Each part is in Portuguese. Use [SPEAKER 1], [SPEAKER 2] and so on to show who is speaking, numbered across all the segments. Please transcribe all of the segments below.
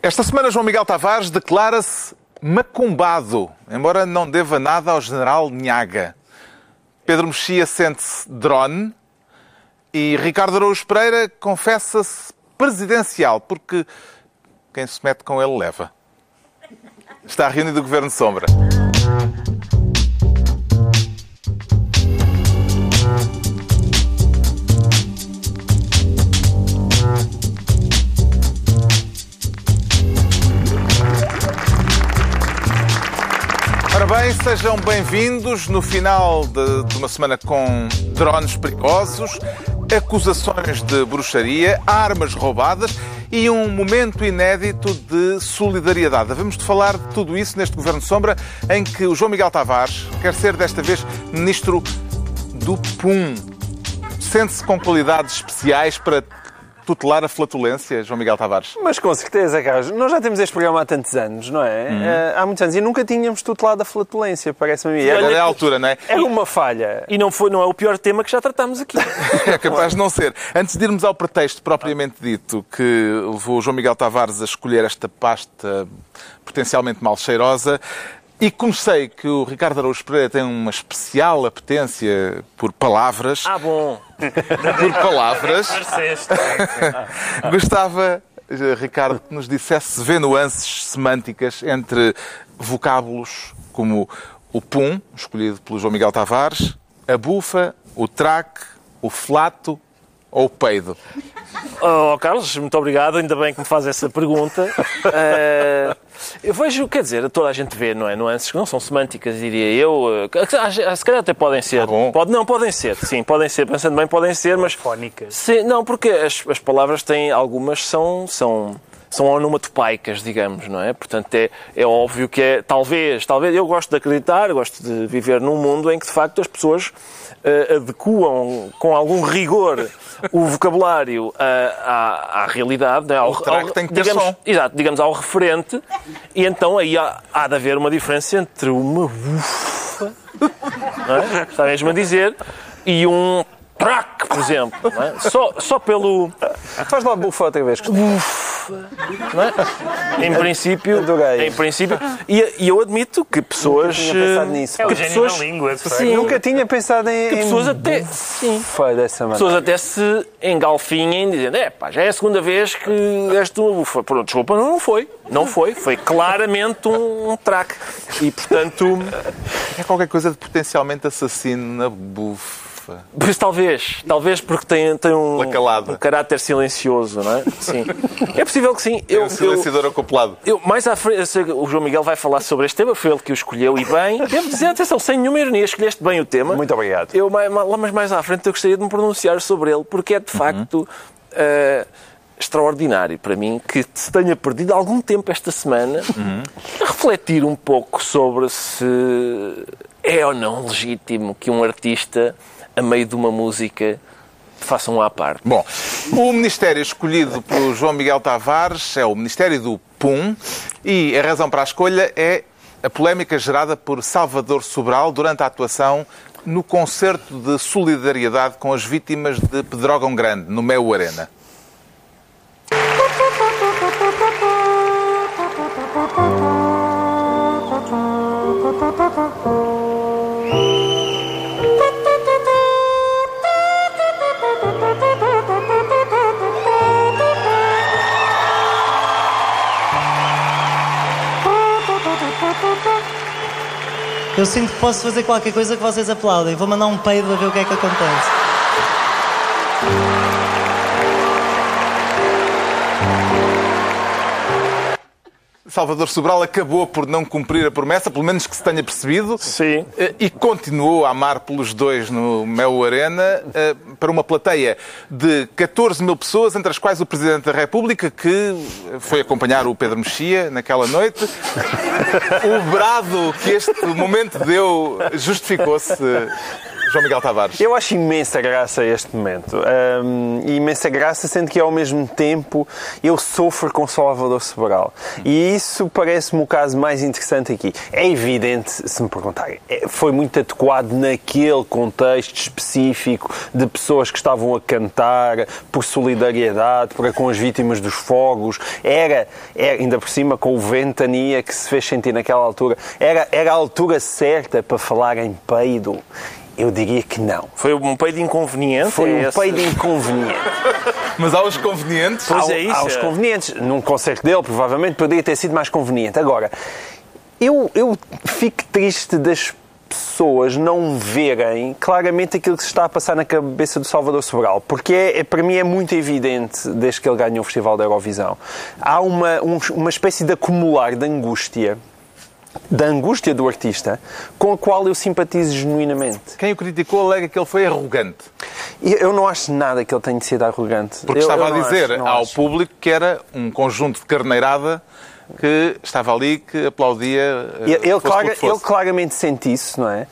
[SPEAKER 1] Esta semana, João Miguel Tavares declara-se macumbado, embora não deva nada ao general Nhaga. Pedro Mexia sente-se drone e Ricardo Araújo Pereira confessa-se presidencial, porque quem se mete com ele leva. Está reunido o Governo Sombra. Bem, sejam bem-vindos no final de, de uma semana com drones perigosos, acusações de bruxaria, armas roubadas e um momento inédito de solidariedade. Vamos de falar de tudo isso neste Governo Sombra, em que o João Miguel Tavares quer ser desta vez ministro do PUM. Sente-se com qualidades especiais para tutelar a flatulência, João Miguel Tavares?
[SPEAKER 2] Mas com certeza, Carlos. Nós já temos este programa há tantos anos, não é? Eh, há muitos anos. E nunca tínhamos tutelado a flatulência, parece-me a mim.
[SPEAKER 1] Agora
[SPEAKER 2] Era,
[SPEAKER 1] é a altura, não é?
[SPEAKER 2] era uma falha.
[SPEAKER 3] E não, foi, não é o pior tema que já tratámos aqui.
[SPEAKER 1] É capaz de não ser. Antes de irmos ao pretexto propriamente dito que levou o João Miguel Tavares a escolher esta pasta potencialmente mal cheirosa, e como sei que o Ricardo Araújo Pereira tem uma especial apetência por palavras,
[SPEAKER 3] Ah, bom.
[SPEAKER 1] por palavras, gostava, eh, Ricardo, que nos dissesse se vê nuances semânticas entre vocábulos como o pum, escolhido pelo João Miguel Tavares, a bufa, o traque, o flato ou o peido.
[SPEAKER 3] Oh, Carlos, muito obrigado. Ainda bem que me faz essa pergunta. Eh, eu vejo, quer dizer, toda a gente vê, não é? Nuances que não são semânticas, diria eu. Eh, ah, Se calhar até podem ser.
[SPEAKER 1] bom.
[SPEAKER 3] Pode, não, podem ser, sim, podem ser. Pensando bem, podem ser, mas.
[SPEAKER 4] Fónicas.
[SPEAKER 3] Sim, não, porque as, as palavras têm. Algumas são. são são onomatopeicas, digamos, não é? Portanto, é, é óbvio que é, talvez, talvez, eu gosto de acreditar, gosto de viver num mundo em que, de facto, as pessoas eh, adequam com algum rigor o vocabulário ah, à, à realidade, é? ao,
[SPEAKER 1] O traque tem que ter
[SPEAKER 3] digamos,
[SPEAKER 1] som.
[SPEAKER 3] Exato, digamos, ao referente, e então aí há, há de haver uma diferença entre uma ufa, não é? está mesmo a dizer, e um traque, por exemplo, não é? só, só pelo...
[SPEAKER 2] Faz lá bufa outra vez.
[SPEAKER 3] não é? Em princípio,
[SPEAKER 2] Adorei.
[SPEAKER 3] em princípio e, e eu admito que pessoas...
[SPEAKER 2] tinha pensado
[SPEAKER 3] eh,
[SPEAKER 2] nisso.
[SPEAKER 4] É o
[SPEAKER 3] que pessoas,
[SPEAKER 4] da língua.
[SPEAKER 3] Sim.
[SPEAKER 2] Nunca tinha pensado em.
[SPEAKER 3] que pessoas
[SPEAKER 2] em
[SPEAKER 3] até... Sim.
[SPEAKER 2] bufa dessa maneira.
[SPEAKER 3] pessoas até se engalfinhem dizendo é pá, já é a segunda vez que deste uma bufa. Pronto, desculpa, não, foi. Não foi. Foi claramente um, um traque. E, portanto,
[SPEAKER 1] É qualquer coisa de potencialmente assassino na bufa.
[SPEAKER 3] Pois talvez. Talvez porque tem, tem um, um caráter silencioso, não é? Sim. É possível que sim. Eu,
[SPEAKER 1] É um
[SPEAKER 3] eu,
[SPEAKER 1] silenciador acoplado.
[SPEAKER 3] eu, mais à frente, eu sei que o João Miguel vai falar sobre este tema, foi ele que o escolheu e bem. Devo dizer, atenção, sem nenhuma ironia, escolheste bem o tema.
[SPEAKER 2] Muito obrigado.
[SPEAKER 3] Eu, mais- mais- mas mais à frente eu gostaria de me pronunciar sobre ele, porque é de facto eh, extraordinário para mim que se tenha perdido algum tempo esta semana a refletir um pouco sobre se é ou não legítimo que um artista, a meio de uma música, faça um à parte.
[SPEAKER 1] Bom, o ministério escolhido pelo João Miguel Tavares é o Ministério do PUM e a razão para a escolha é a polémica gerada por Salvador Sobral durante a atuação no concerto de solidariedade com as vítimas de Pedrógão Grande, no Mel Arena.
[SPEAKER 5] Eu sinto que posso fazer qualquer coisa que vocês aplaudem. Vou mandar um peido a ver o que é que acontece.
[SPEAKER 1] Salvador Sobral acabou por não cumprir a promessa, pelo menos que se tenha percebido.
[SPEAKER 3] Sim.
[SPEAKER 1] Eh, E continuou a amar pelos dois no Mel Arena eh, para uma plateia de 14 mil pessoas, entre as quais o Presidente da República, que foi acompanhar o Pedro Mexia naquela noite. O brado que este momento deu justificou-se João Miguel Tavares.
[SPEAKER 2] Eu acho imensa graça este momento. Hum, imensa graça, sendo que ao mesmo tempo eu sofro com Salvador Sobral. E isso parece-me o caso mais interessante aqui. É evidente, se me perguntarem, é- foi muito adequado naquele contexto específico de pessoas que estavam a cantar por solidariedade para com as vítimas dos fogos. Era, era ainda por cima, com o ventania que se fez sentir naquela altura, era, era a altura certa para falar em peido. Eu diria que não.
[SPEAKER 3] Foi um peido inconveniente?
[SPEAKER 2] Foi
[SPEAKER 3] é
[SPEAKER 2] um
[SPEAKER 3] esse?
[SPEAKER 2] peido inconveniente.
[SPEAKER 1] Mas há os convenientes.
[SPEAKER 3] Pois
[SPEAKER 2] Há-
[SPEAKER 3] é isso,
[SPEAKER 2] Há os
[SPEAKER 3] é.
[SPEAKER 2] convenientes. Num concerto dele, provavelmente, poderia ter sido mais conveniente. Agora, eu, eu fico triste das pessoas não verem claramente aquilo que se está a passar na cabeça do Salvador Sobral, porque é, é- para mim é muito evidente desde que ele ganhou o Festival da Eurovisão. Há uma, um- uma espécie de acumular de angústia, da angústia do artista, com a qual eu simpatizo genuinamente.
[SPEAKER 1] Quem o criticou alega que ele foi arrogante.
[SPEAKER 2] Eu não acho nada que ele tenha sido arrogante.
[SPEAKER 1] Porque
[SPEAKER 2] Eu-
[SPEAKER 1] estava
[SPEAKER 2] eu
[SPEAKER 1] a dizer
[SPEAKER 2] acho,
[SPEAKER 1] ao
[SPEAKER 2] acho.
[SPEAKER 1] público que era um conjunto de carneirada que estava ali, que aplaudia. eh,
[SPEAKER 2] Ele, ele clara- ele claramente sente isso, não é?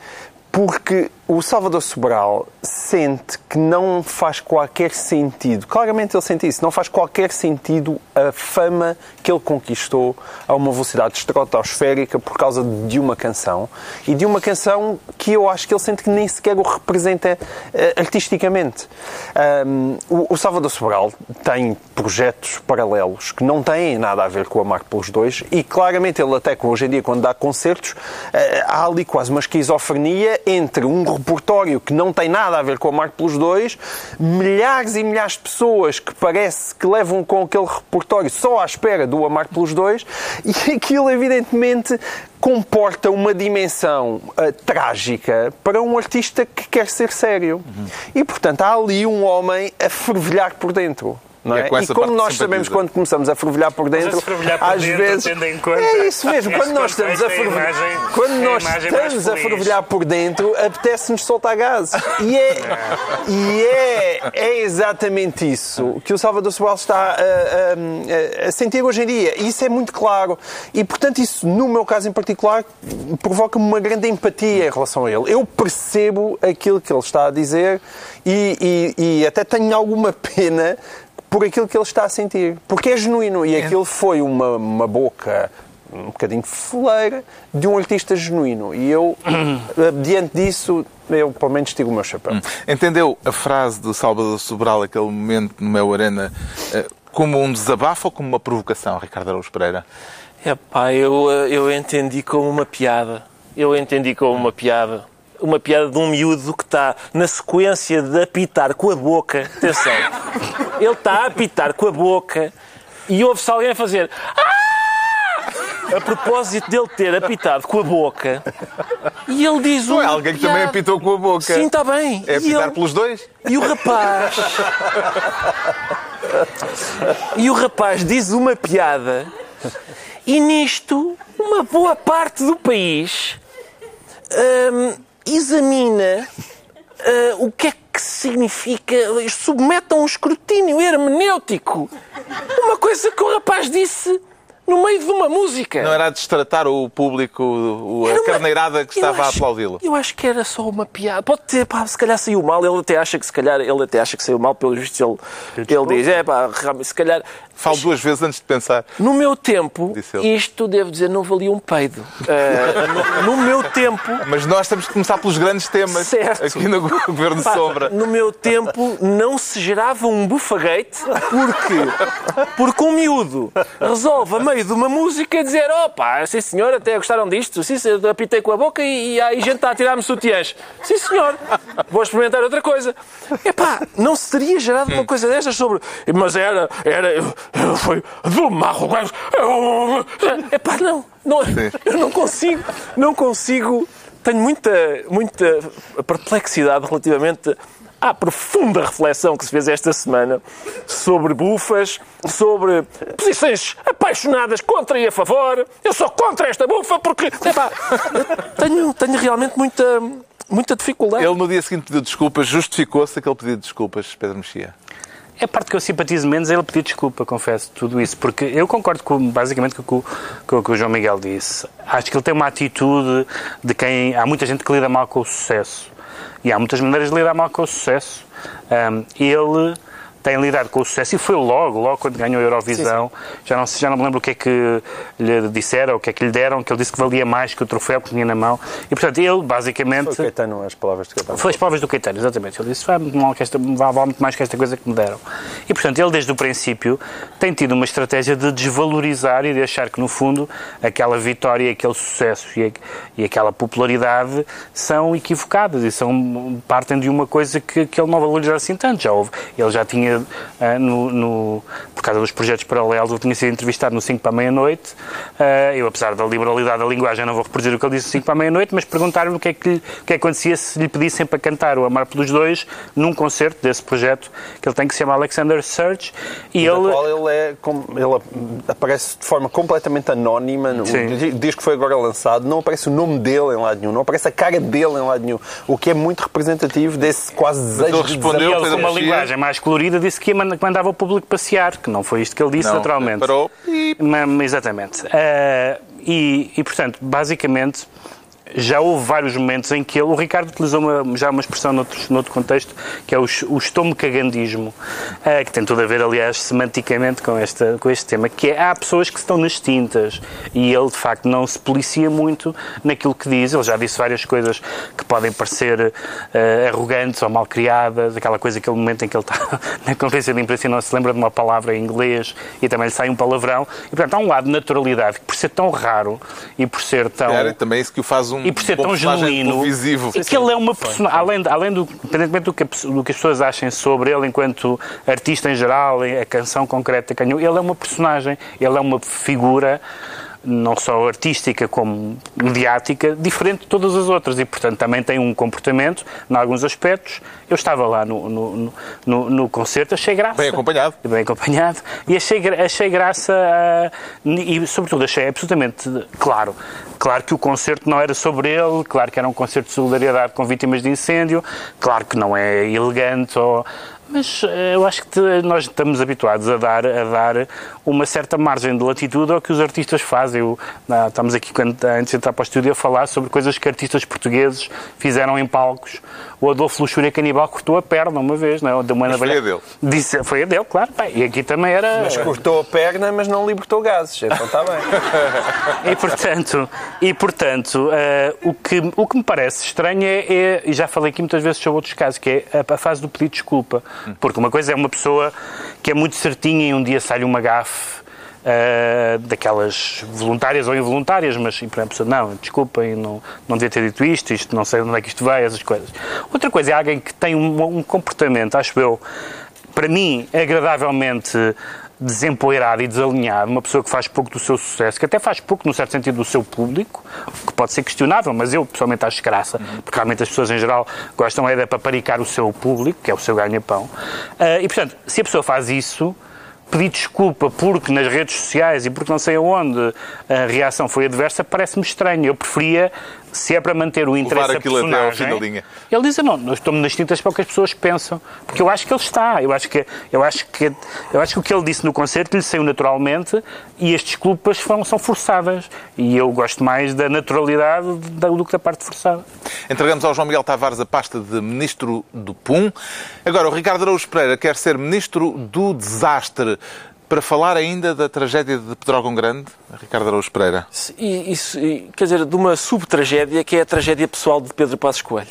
[SPEAKER 2] Porque o Salvador Sobral sente que não faz qualquer sentido, claramente ele sente isso, não faz qualquer sentido a fama que ele conquistou a uma velocidade estratosférica por causa de uma canção e de uma canção que eu acho que ele sente que nem sequer o representa eh, artisticamente. Ahm, o, o Salvador Sobral tem projetos paralelos que não têm nada a ver com a Marco pelos Dois e claramente ele até hoje em dia quando dá concertos eh, há ali quase uma esquizofrenia entre um repertório que não tem nada a ver com a Marco pelos Dois, milhares e milhares de pessoas que parece que levam com aquele repertório só à espera do Amar pelos Dois e aquilo evidentemente comporta uma dimensão eh, trágica para um artista que quer ser sério. E portanto há ali um homem a fervilhar por dentro. Não
[SPEAKER 1] E
[SPEAKER 2] é?
[SPEAKER 1] é com
[SPEAKER 2] E como nós sabemos quando começamos a fervilhar por dentro,
[SPEAKER 4] fervilhar por
[SPEAKER 2] às
[SPEAKER 4] dentro,
[SPEAKER 2] vezes
[SPEAKER 4] tendo em conta
[SPEAKER 2] é isso mesmo. Quando nós estamos a fervilhar,
[SPEAKER 4] imagem-
[SPEAKER 2] quando nós
[SPEAKER 4] mais
[SPEAKER 2] estamos a fervilhar por dentro, apetece-nos soltar gases. E é, e é, é exatamente isso que o Salvador Sobral está a, a- a sentir hoje em dia. E isso é muito claro. E, portanto, isso, no meu caso em particular, provoca-me uma grande empatia em relação a ele. Eu percebo aquilo que ele está a dizer e, e- e até tenho alguma pena por aquilo que ele está a sentir. Porque é genuíno. E aquilo foi uma, uma boca um bocadinho foleira de um artista genuíno. E eu, eh, diante disso, eu pelo menos tiro o meu chapéu.
[SPEAKER 1] Entendeu a frase do Salvador Sobral, aquele momento no meu Arena, eh, como um desabafo ou como uma provocação, Ricardo Araújo Pereira?
[SPEAKER 3] Epá, eu, eh, eu entendi como uma piada. Eu entendi como uma piada. Uma piada de um miúdo que está na sequência de apitar com a boca. Atenção. Ele está a apitar com a boca e ouve-se alguém a fazer. "Ah!" A propósito dele ter apitado com a boca. E ele diz
[SPEAKER 1] Não é alguém que também apitou com a boca.
[SPEAKER 3] Sim, está bem.
[SPEAKER 1] É apitar
[SPEAKER 3] ele-
[SPEAKER 1] pelos dois?
[SPEAKER 3] e o rapaz. e o rapaz diz uma piada. E nisto, uma boa parte do país hum, examina ah, o que é que significa. submete a um escrutínio hermenêutico. Uma coisa que o rapaz disse no meio de uma música.
[SPEAKER 1] Não era a destratar o público, o- a
[SPEAKER 3] uma-
[SPEAKER 1] carneirada que estava a
[SPEAKER 3] acho-
[SPEAKER 1] aplaudi-lo?
[SPEAKER 3] Eu acho que era só uma piada. Pode ter, pá, se calhar saiu mal. Ele até acha que se calhar, ele até acha que saiu mal, pelo visto ele, ele diz, é pá, se calhar.
[SPEAKER 1] Falo duas vezes antes de pensar.
[SPEAKER 3] No meu tempo, isto devo dizer, não valia um peido. Ah, no, no meu tempo,
[SPEAKER 1] Mas nós temos que começar pelos grandes temas
[SPEAKER 3] Certo.
[SPEAKER 1] aqui no Governo
[SPEAKER 3] Pá,
[SPEAKER 1] Sombra.
[SPEAKER 3] No meu tempo não se gerava um bufagate porque, porque um miúdo resolve a meio de uma música dizer opa, sim senhor, até gostaram disto, sim senhor, apitei com a boca e, e aí gente está a tirar-me sutiãs. Sim senhor, vou experimentar outra coisa. Epá, não se teria gerado uma coisa destas sobre... Mas era, era, foi do marro... eu- Epá, não, não, eu não consigo, não consigo tenho muita, muita perplexidade relativamente à profunda reflexão que se fez esta semana sobre bufas, sobre posições apaixonadas contra e a favor. Eu sou contra esta bufa porque epá, tenho, tenho realmente muita, muita dificuldade.
[SPEAKER 1] Ele no dia seguinte pediu desculpas, justificou-se aquele pedido de desculpas, Pedro Mexia.
[SPEAKER 4] É a parte que eu simpatizo menos é ele pedir desculpa, confesso, tudo isso. Porque eu concordo com, basicamente com, com o que o João Miguel disse. Acho que ele tem uma atitude de quem... Há muita gente que lida mal com o sucesso. E há muitas maneiras de lidar mal com o sucesso. Um, ele tem lidado com o sucesso e foi logo, logo quando ganhou a Eurovisão. Já, não, já não me lembro o que é que lhe disseram, o que é que lhe deram, que ele disse que valia mais que o troféu que tinha na mão. E portanto, ele basicamente.
[SPEAKER 2] Foi Caetano, as palavras de Caetano.
[SPEAKER 4] Foi as palavras do Caetano, exatamente. Ele disse: vai muito, mal que esta, vai muito mais que esta coisa que me deram. E portanto, ele desde o princípio tem tido uma estratégia de desvalorizar e de achar que no fundo aquela vitória, aquele sucesso e, e aquela popularidade são equivocadas e são, partem de uma coisa que, que ele não valoriza assim tanto. Já houve, ele já tinha uh, no, no, por causa dos projetos paralelos, eu tinha sido entrevistado no 5 para a meia-noite. Uh, eu, apesar da liberalidade da linguagem, não vou reproduzir o que ele disse no 5 para a meia-noite, mas perguntaram-me o que, é que, o que acontecia se lhe pedissem para cantar o Amar pelos Dois num concerto desse projeto que ele tem que se chama Alexander Search.
[SPEAKER 2] E ele... qual ele, é, ele aparece de forma completamente anónima, no, diz que foi agora lançado, não aparece o nome dele em lado nenhum, não aparece a cara dele em lado nenhum, o que é muito representativo desse quase desejo
[SPEAKER 1] ele respondeu
[SPEAKER 4] de uma linguagem mais colorida, disse que mandava o público passear, que não foi isto que ele disse,
[SPEAKER 1] não,
[SPEAKER 4] naturalmente.
[SPEAKER 1] Parou.
[SPEAKER 4] Mas, exatamente. Uh, e, e, portanto, basicamente, já houve vários momentos em que ele, o Ricardo utilizou uma, já uma expressão noutro, noutro contexto, que é o, o uh, que tem tudo a ver, aliás, semanticamente com, esta, com este tema, que é, há pessoas que estão nas tintas e ele, de facto, não se policia muito naquilo que diz. Ele já disse várias coisas que podem parecer uh, arrogantes ou mal criadas, aquela coisa, aquele momento em que ele está na conferência de imprensa e não se lembra de uma palavra em inglês e também lhe sai um palavrão. E, portanto, há um lado de naturalidade que, por ser tão raro e por ser tão...
[SPEAKER 1] Era também isso que o faz um um
[SPEAKER 4] e por ser tão genuíno e que ele é uma personagem, além, além do, independentemente do que, do que as pessoas achem sobre ele enquanto artista em geral, a canção concreta que ele é uma personagem, ele é uma figura não só artística como mediática, diferente de todas as outras e, portanto, também tem um comportamento, em alguns aspectos. Eu estava lá no, no, no, no concerto, achei graça.
[SPEAKER 1] Bem acompanhado.
[SPEAKER 4] Bem acompanhado. E achei, achei graça uh, e, sobretudo, achei absolutamente claro. Claro que o concerto não era sobre ele, claro que era um concerto de solidariedade com vítimas de incêndio, claro que não é elegante ou mas eh, eu acho que nós estamos habituados a dar, a dar uma certa margem de latitude ao que os artistas fazem. Eu, estamos aqui, antes de entrar para o estúdio, a falar sobre coisas que artistas portugueses fizeram em palcos o Adolfo Luxúria Canibal cortou a perna uma vez, não é?
[SPEAKER 1] De uma mas foi a dele.
[SPEAKER 4] Disse, foi a dele, claro. Bem, e aqui também era...
[SPEAKER 2] Mas cortou a perna, mas não libertou gases, então está bem.
[SPEAKER 4] e portanto, e, portanto uh, o, que, o que me parece estranho é, é, e já falei aqui muitas vezes sobre outros casos, que é a, a fase do pedido de desculpa. Porque uma coisa é uma pessoa que é muito certinha e um dia sai uma gafe uh, daquelas voluntárias ou involuntárias, mas por exemplo, não, desculpem, não, não devia ter dito isto, isto não sei onde é que isto veio, essas coisas. Outra coisa é alguém que tem um, um comportamento, acho eu, para mim, agradavelmente desempoeirado e desalinhado, uma pessoa que faz pouco do seu sucesso, que até faz pouco, no certo sentido, do seu público, que pode ser questionável, mas eu pessoalmente acho graça, porque realmente as pessoas em geral gostam é de paparicar o seu público, que é o seu ganha-pão. Uh, e, portanto, se a pessoa faz isso, pedir desculpa porque nas redes sociais e porque não sei aonde a reação foi adversa, parece-me estranho. Eu preferia se é para manter o interesse da personagem... Ele diz, não, nós estamos nas tintas para o que as pessoas pensam. Porque eu acho que ele está. Eu acho que, eu acho que, eu acho que o que ele disse no concerto lhe saiu naturalmente e as desculpas são, são forçadas. E eu gosto mais da naturalidade do que da parte forçada.
[SPEAKER 1] Entregamos ao João Miguel Tavares a pasta de Ministro do PUM. Agora, o Ricardo Araújo Pereira quer ser Ministro do Desastre. Para falar ainda da tragédia de Pedrógão Grande, Ricardo Araújo Pereira.
[SPEAKER 3] Isso, quer dizer, de uma subtragédia que é a tragédia pessoal de Pedro Passos Coelho,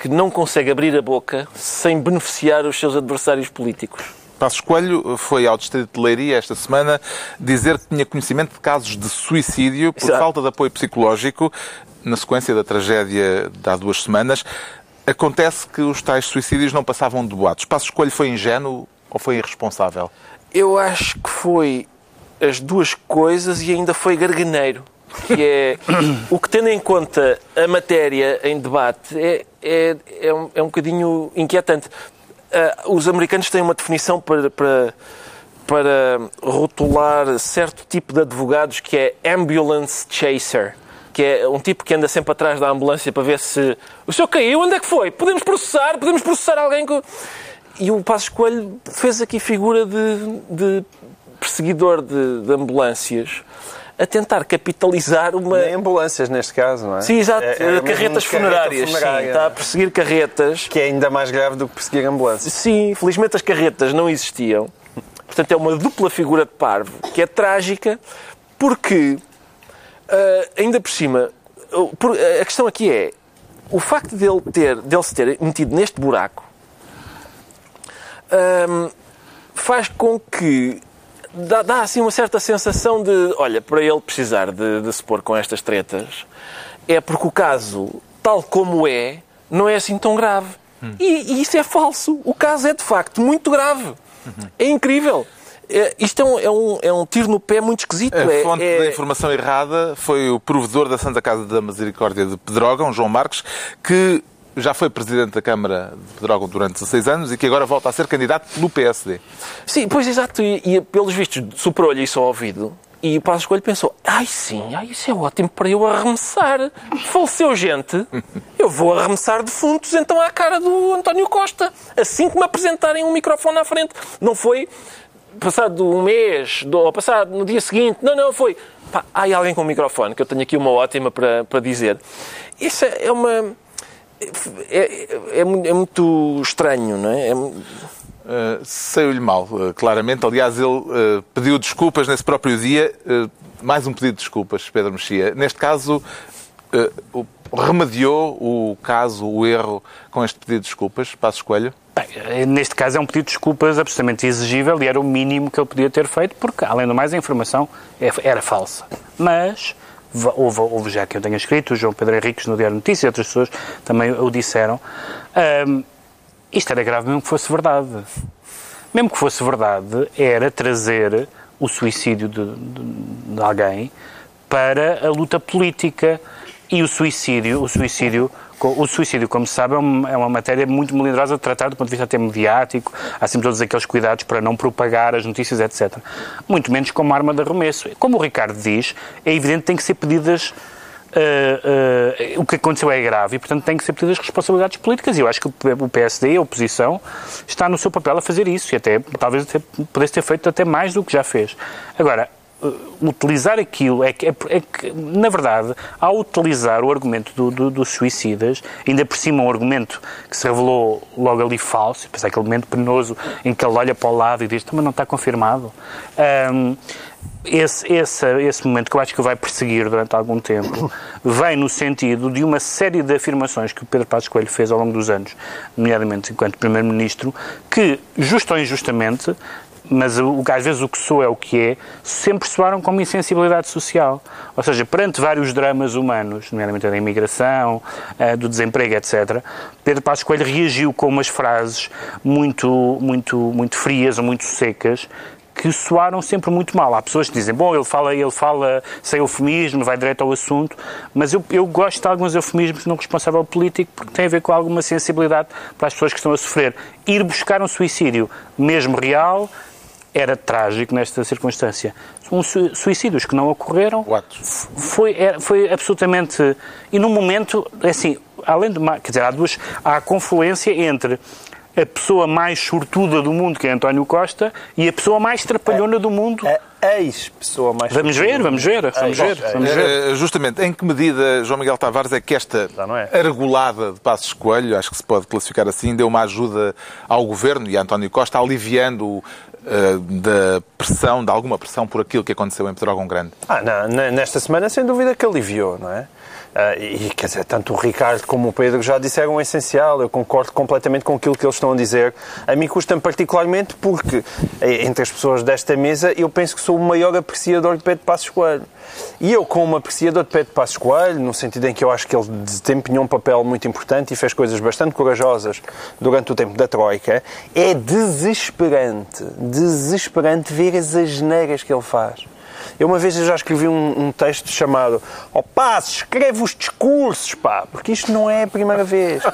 [SPEAKER 3] que não consegue abrir a boca sem beneficiar os seus adversários políticos.
[SPEAKER 1] Passos Coelho foi ao Distrito de Leiria esta semana dizer que tinha conhecimento de casos de suicídio por Exato. falta de apoio psicológico na sequência da tragédia de há duas semanas. Acontece que os tais suicídios não passavam de boatos. Passos Coelho foi ingênuo ou foi irresponsável?
[SPEAKER 3] Eu acho que foi as duas coisas e ainda foi garganeiro. Que é o que, tendo em conta a matéria em debate, é, é, é, um, é um bocadinho inquietante. Uh, os americanos têm uma definição para, para, para rotular certo tipo de advogados que é ambulance chaser que é um tipo que anda sempre atrás da ambulância para ver se o senhor caiu, onde é que foi? Podemos processar, podemos processar alguém que e o Passos Coelho fez aqui figura de, de perseguidor de, de ambulâncias. a tentar capitalizar uma.
[SPEAKER 2] Nem ambulâncias, neste caso, não é?
[SPEAKER 3] Sim, exato.
[SPEAKER 2] É- é
[SPEAKER 3] carretas
[SPEAKER 2] carreta
[SPEAKER 3] funerárias.
[SPEAKER 2] funerária.
[SPEAKER 3] Sim, está a perseguir carretas.
[SPEAKER 2] Que é ainda mais grave do que perseguir ambulâncias.
[SPEAKER 3] Sim, felizmente as carretas não existiam. Portanto, é uma dupla figura de parvo que é trágica porque, ah, ainda por cima, a questão aqui é o facto dele, ter, dele se ter metido neste buraco faz com que dá, dá assim uma certa sensação de, olha, para ele precisar de, de se pôr com estas tretas, é porque o caso, tal como é, não é assim tão grave. E, e isso é falso. O caso é de facto muito grave. É incrível. É, isto é um, é, um, é um tiro no pé muito esquisito.
[SPEAKER 1] A
[SPEAKER 3] é,
[SPEAKER 1] fonte
[SPEAKER 3] é-
[SPEAKER 1] da informação errada foi o provedor da Santa Casa da Misericórdia de Pedrógão, João Marques, que já foi presidente da Câmara de Pedrógão durante 16 anos e que agora volta a ser candidato pelo PSD.
[SPEAKER 3] Sim, pois exato. E, e pelos vistos superou-lhe isso ao ouvido. E o Passos Coelho pensou: ai sim, ai, isso é ótimo para eu arremessar. Faleceu gente, eu vou arremessar defuntos então à cara do António Costa. Assim que me apresentarem um microfone à frente. Não foi passado um mês, ou passado no dia seguinte. Não, não, foi. Pá, há alguém com um microfone, que eu tenho aqui uma ótima para, para dizer. Isso é é uma. É, é, é é muito estranho, não é? É
[SPEAKER 1] Uh, Saiu-lhe mal, uh, claramente. Aliás, ele uh, pediu desculpas nesse próprio dia. Uh, mais um pedido de desculpas, Pedro Mexia. Neste caso, uh, o- remediou o caso, o erro, com este pedido de desculpas, Passos Coelho?
[SPEAKER 4] Bem, neste caso é um pedido de desculpas absolutamente exigível e era o mínimo que ele podia ter feito, porque, além do mais, a informação é- era falsa. Mas houve, houve já que eu tenha escrito, o João Pedro Henriques no Diário Notícias e outras pessoas também o disseram, ahm, isto era grave mesmo que fosse verdade. Mesmo que fosse verdade, era trazer o suicídio de, de- de alguém para a luta política. E o suicídio, o suicídio, o suicídio, como se sabe, é uma, é uma matéria muito melindrosa de tratar do ponto de vista até mediático. Há sempre todos aqueles cuidados para não propagar as notícias, etc. Muito menos como arma de arremesso. Como o Ricardo diz, é evidente que tem que ser pedidas Uh, uh, o que aconteceu é grave e, portanto, tem que ser pedidas responsabilidades políticas. E eu acho que o PSD, a oposição, está no seu papel a fazer isso e até talvez até, pudesse ter feito até mais do que já fez. Agora, utilizar aquilo é que, é, é que, na verdade, ao utilizar o argumento do- do- dos suicidas, ainda por cima um argumento que se revelou logo ali falso, depois aquele momento penoso em que ele olha para o lado e diz, mas não está confirmado. Um, esse, esse, esse momento que eu acho que vai perseguir durante algum tempo vem no sentido de uma série de afirmações que o Pedro Passos Coelho fez ao longo dos anos, nomeadamente enquanto Primeiro-Ministro, que, justo ou injustamente, mas o, às vezes o que soa é o que é, sempre soaram como insensibilidade social. Ou seja, perante vários dramas humanos, nomeadamente da imigração, do desemprego, etc., Pedro Passos Coelho reagiu com umas frases muito, muito, muito frias ou muito secas que soaram sempre muito mal. Há pessoas que dizem, bom, ele fala, ele fala sem eufemismo, vai direto ao assunto, mas eu, eu gosto de alguns eufemismos no responsável político porque tem a ver com alguma sensibilidade para as pessoas que estão a sofrer. Ir buscar um suicídio, mesmo real, era trágico nesta circunstância. Um su- suicídios que não ocorreram foi, é- foi absolutamente. E num momento, assim, além de. Quer dizer, há duas. Há a confluência entre a pessoa mais sortuda do mundo, que é António Costa, e a pessoa mais trapalhona do mundo.
[SPEAKER 2] A ex-pessoa mais...
[SPEAKER 4] Vamos ver, vamos ver, vamos ver. Vamos ver.
[SPEAKER 1] Eh, Justamente, em que medida, João Miguel Tavares, é que esta
[SPEAKER 2] é.
[SPEAKER 1] argolada de Passos Coelho, acho que se pode classificar assim, deu uma ajuda ao Governo e a António Costa, aliviando da pressão, de alguma pressão por aquilo que aconteceu em Pedrógão Grande?
[SPEAKER 2] Ah, não, nesta semana, sem dúvida que aliviou, não é? Ah, e, quer dizer, tanto o Ricardo como o Pedro já disseram o essencial. Eu concordo completamente com aquilo que eles estão a dizer. A mim custa-me particularmente porque, eh, entre as pessoas desta mesa, eu penso que sou o maior apreciador de Pedro Passos Coelho. E eu, como apreciador de Pedro Passos Coelho, no sentido em que eu acho que ele desempenhou um papel muito importante e fez coisas bastante corajosas durante o tempo da Troika, é desesperante, desesperante ver as asneiras que ele faz. Eu uma vez eu já escrevi um, um texto chamado Ó pá, escreve os discursos, pá, porque isto não é a primeira vez.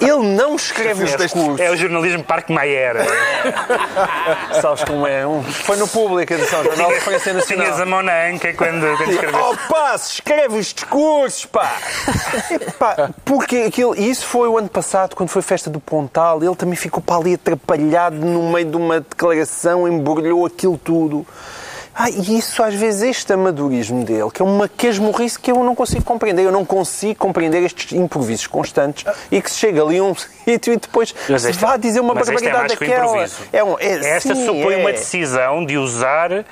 [SPEAKER 2] Ele não escreve os discursos.
[SPEAKER 4] É o jornalismo Parque Mayer.
[SPEAKER 2] Sabes como é? Um- foi no público, edição, Jornal de Referência
[SPEAKER 4] Tinhas a
[SPEAKER 2] Nacional.
[SPEAKER 4] mão na anca quando, quando escreveste.
[SPEAKER 2] Ó pá, escreve os discursos, pá! Epá, porque aquilo, e isso foi o ano passado, quando foi festa do Pontal, ele também ficou para ali atrapalhado no meio de uma declaração, embrulhou aquilo tudo. Ah, e isso às vezes, este amadorismo dele, que é uma quesmorrice que eu não consigo compreender. Eu não consigo compreender estes improvisos constantes e que se chega ali a um sítio e depois
[SPEAKER 4] Mas
[SPEAKER 2] se
[SPEAKER 4] esta-
[SPEAKER 2] vá dizer uma
[SPEAKER 4] é
[SPEAKER 2] barbaridade
[SPEAKER 4] o
[SPEAKER 2] daquela. É um, é,
[SPEAKER 4] Esta
[SPEAKER 2] sim,
[SPEAKER 4] supõe
[SPEAKER 2] é.
[SPEAKER 4] uma decisão de usar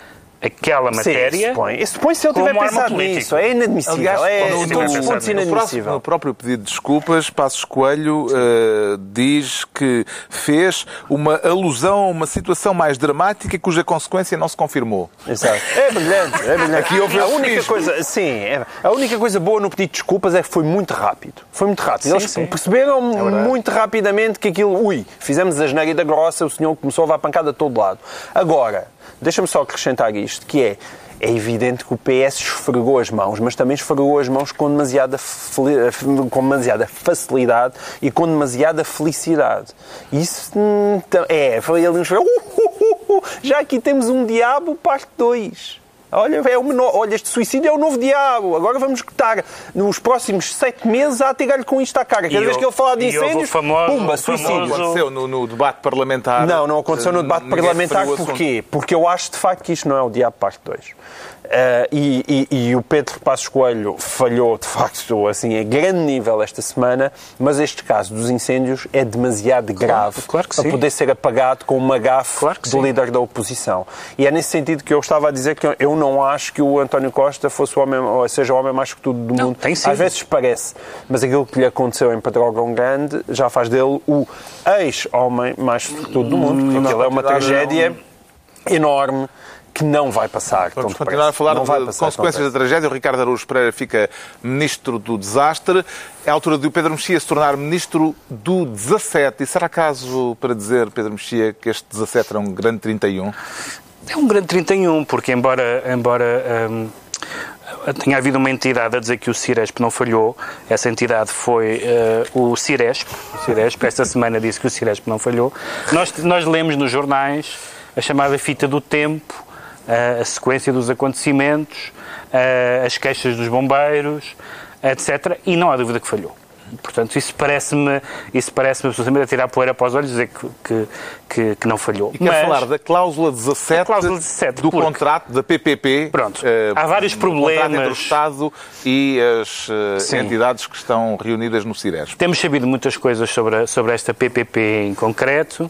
[SPEAKER 4] aquela
[SPEAKER 2] Sim,
[SPEAKER 4] matéria.
[SPEAKER 2] supõe. Supõe se ele tiver pensado nisso. É inadmissível.
[SPEAKER 1] Aliás,
[SPEAKER 2] é
[SPEAKER 1] no-
[SPEAKER 2] todos os pontos inadmissível.
[SPEAKER 1] no próprio pedido de desculpas, Passos Coelho eh, diz que fez uma alusão a uma situação mais dramática cuja consequência não se confirmou.
[SPEAKER 2] Exato. É brilhante, é brilhante.
[SPEAKER 1] Aqui houve
[SPEAKER 2] a única coisa, sim, é- a única coisa boa no pedido de desculpas é que foi muito rápido. Foi muito rápido. Eles
[SPEAKER 4] sim.
[SPEAKER 2] perceberam muito rapidamente que aquilo, ui, fizemos a geneira da grossa, o senhor começou a levar pancada a todo lado. Agora, deixa-me só acrescentar isto, que é é evidente que o PS esfregou as mãos, mas também esfregou as mãos com demasiada, com demasiada facilidade e com demasiada felicidade. Isso hum, é, foi ele nos uh, uh, uh, uh, já aqui temos um diabo parte 2. Olha, é o menor, olha, este suicídio é o novo diabo. Agora vamos estar nos próximos sete meses a atirar-lhe com isto à cara. Cada
[SPEAKER 4] E
[SPEAKER 2] vez que ele falar de
[SPEAKER 4] e
[SPEAKER 2] incêndios,
[SPEAKER 4] famoso-
[SPEAKER 2] pumba, suicídio.
[SPEAKER 4] famoso-
[SPEAKER 1] Aconteceu no, no debate parlamentar.
[SPEAKER 2] Não, não aconteceu no debate parlamentar. Porquê? Porque eu acho de facto que isto não é o Diabo Parte 2. Eh, e, e- e o Pedro Passos Coelho falhou, de facto, assim, a grande nível esta semana, mas este caso dos incêndios é demasiado grave
[SPEAKER 4] claro que
[SPEAKER 2] para
[SPEAKER 4] sim.
[SPEAKER 2] poder ser apagado com uma gafe
[SPEAKER 4] Claro que
[SPEAKER 2] do
[SPEAKER 4] sim.
[SPEAKER 2] líder da oposição. E é nesse sentido que eu estava a dizer que eu- não acho que o António Costa fosse o homem, ou seja o homem mais que tudo do
[SPEAKER 4] Não,
[SPEAKER 2] mundo.
[SPEAKER 4] tem sido.
[SPEAKER 2] Às vezes parece, mas aquilo que lhe aconteceu em Pedrógão Grande já faz dele o ex-homem mais tudo do mundo, porque aquilo é uma tragédia enorme que não vai passar.
[SPEAKER 1] Vamos continuar a falar
[SPEAKER 2] Não vai
[SPEAKER 1] de consequências da tragédia. O Ricardo Araújo Pereira fica ministro do desastre. É a altura de o Pedro Mexia se tornar ministro do 17. E será caso para dizer, Pedro Mexia, que este 17 era um grande 31?
[SPEAKER 4] É um grande 31, porque embora, embora hum, tenha havido uma entidade a dizer que o Ciresp não falhou, essa entidade foi eh, o Ciresp. O Ciresp, esta semana disse que o Ciresp não falhou. Nós, nós lemos nos jornais a chamada fita do tempo, a sequência dos acontecimentos, as queixas dos bombeiros, etc. E não há dúvida que falhou. Portanto, isso parece-me isso parece absolutamente a tirar poeira para os olhos dizer que, que, que, que não falhou.
[SPEAKER 1] E quer falar da cláusula 17,
[SPEAKER 4] A cláusula 17,
[SPEAKER 1] do
[SPEAKER 4] porque-
[SPEAKER 1] contrato da PPP.
[SPEAKER 4] Pronto.
[SPEAKER 1] eh,
[SPEAKER 4] Há vários
[SPEAKER 1] contrato entre o
[SPEAKER 4] problemas.
[SPEAKER 1] Estado e as eh,
[SPEAKER 4] Sim.
[SPEAKER 1] entidades que estão reunidas no Ciresp.
[SPEAKER 4] Temos sabido muitas coisas sobre, a- sobre esta PPP em concreto.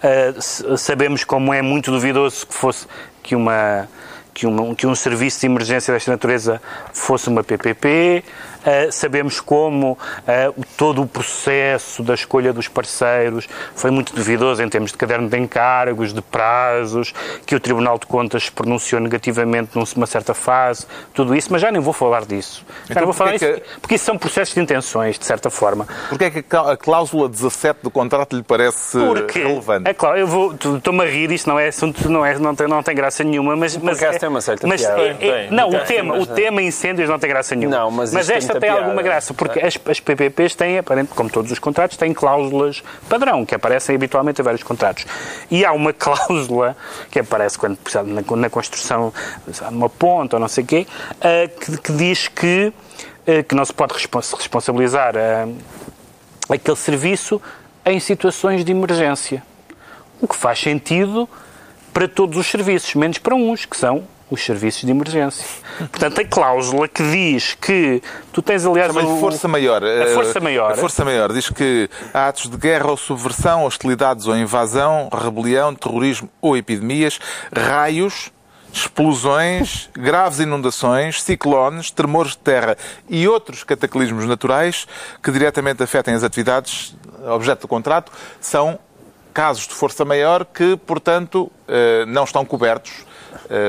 [SPEAKER 4] Uh, sabemos como é muito duvidoso que fosse que uma que, uma, que um serviço de emergência desta natureza fosse uma PPP. Uh, sabemos como uh, todo o processo da escolha dos parceiros foi muito duvidoso em termos de caderno de encargos, de prazos, que o Tribunal de Contas se pronunciou negativamente numa certa fase, tudo isso, mas já nem vou falar disso. Já
[SPEAKER 1] Então
[SPEAKER 4] não vou falar disso,
[SPEAKER 1] que-
[SPEAKER 4] porque isso são processos de intenções, de certa forma.
[SPEAKER 1] Porquê é que a clá- a cláusula 17 do contrato lhe parece
[SPEAKER 4] Porque,
[SPEAKER 1] relevante?
[SPEAKER 4] é claro, eu vou, estou-me a rir, isto não é assunto, não, é, não, tem, não tem graça nenhuma, mas... mas
[SPEAKER 2] acaso
[SPEAKER 4] é-
[SPEAKER 2] tem uma certa
[SPEAKER 4] mas é- é- Não, o tema, o tema incêndios não tem graça nenhuma.
[SPEAKER 2] Não, mas
[SPEAKER 4] esta
[SPEAKER 2] muita
[SPEAKER 4] tem
[SPEAKER 2] piada.
[SPEAKER 4] alguma graça, porque as, as PPPs têm, aparente, como todos os contratos, têm cláusulas padrão, que aparecem habitualmente em vários contratos. E há uma cláusula que aparece quando, na, na construção de uma ponte ou não sei o quê, eh, que, que diz que, eh, que não se pode respons- responsabilizar eh, aquele serviço em situações de emergência. O que faz sentido para todos os serviços, menos para uns, que são os serviços de emergência. Portanto, tem cláusula que diz que tu tens, aliás,
[SPEAKER 1] Chama-lhe
[SPEAKER 4] o-
[SPEAKER 1] força maior.
[SPEAKER 4] A força maior.
[SPEAKER 1] A força maior diz que há atos de guerra ou subversão, hostilidades ou invasão, rebelião, terrorismo ou epidemias, raios, explosões, graves inundações, ciclones, tremores de terra e outros cataclismos naturais que diretamente afetem as atividades objeto do contrato são casos de força maior que, portanto, eh, não estão cobertos.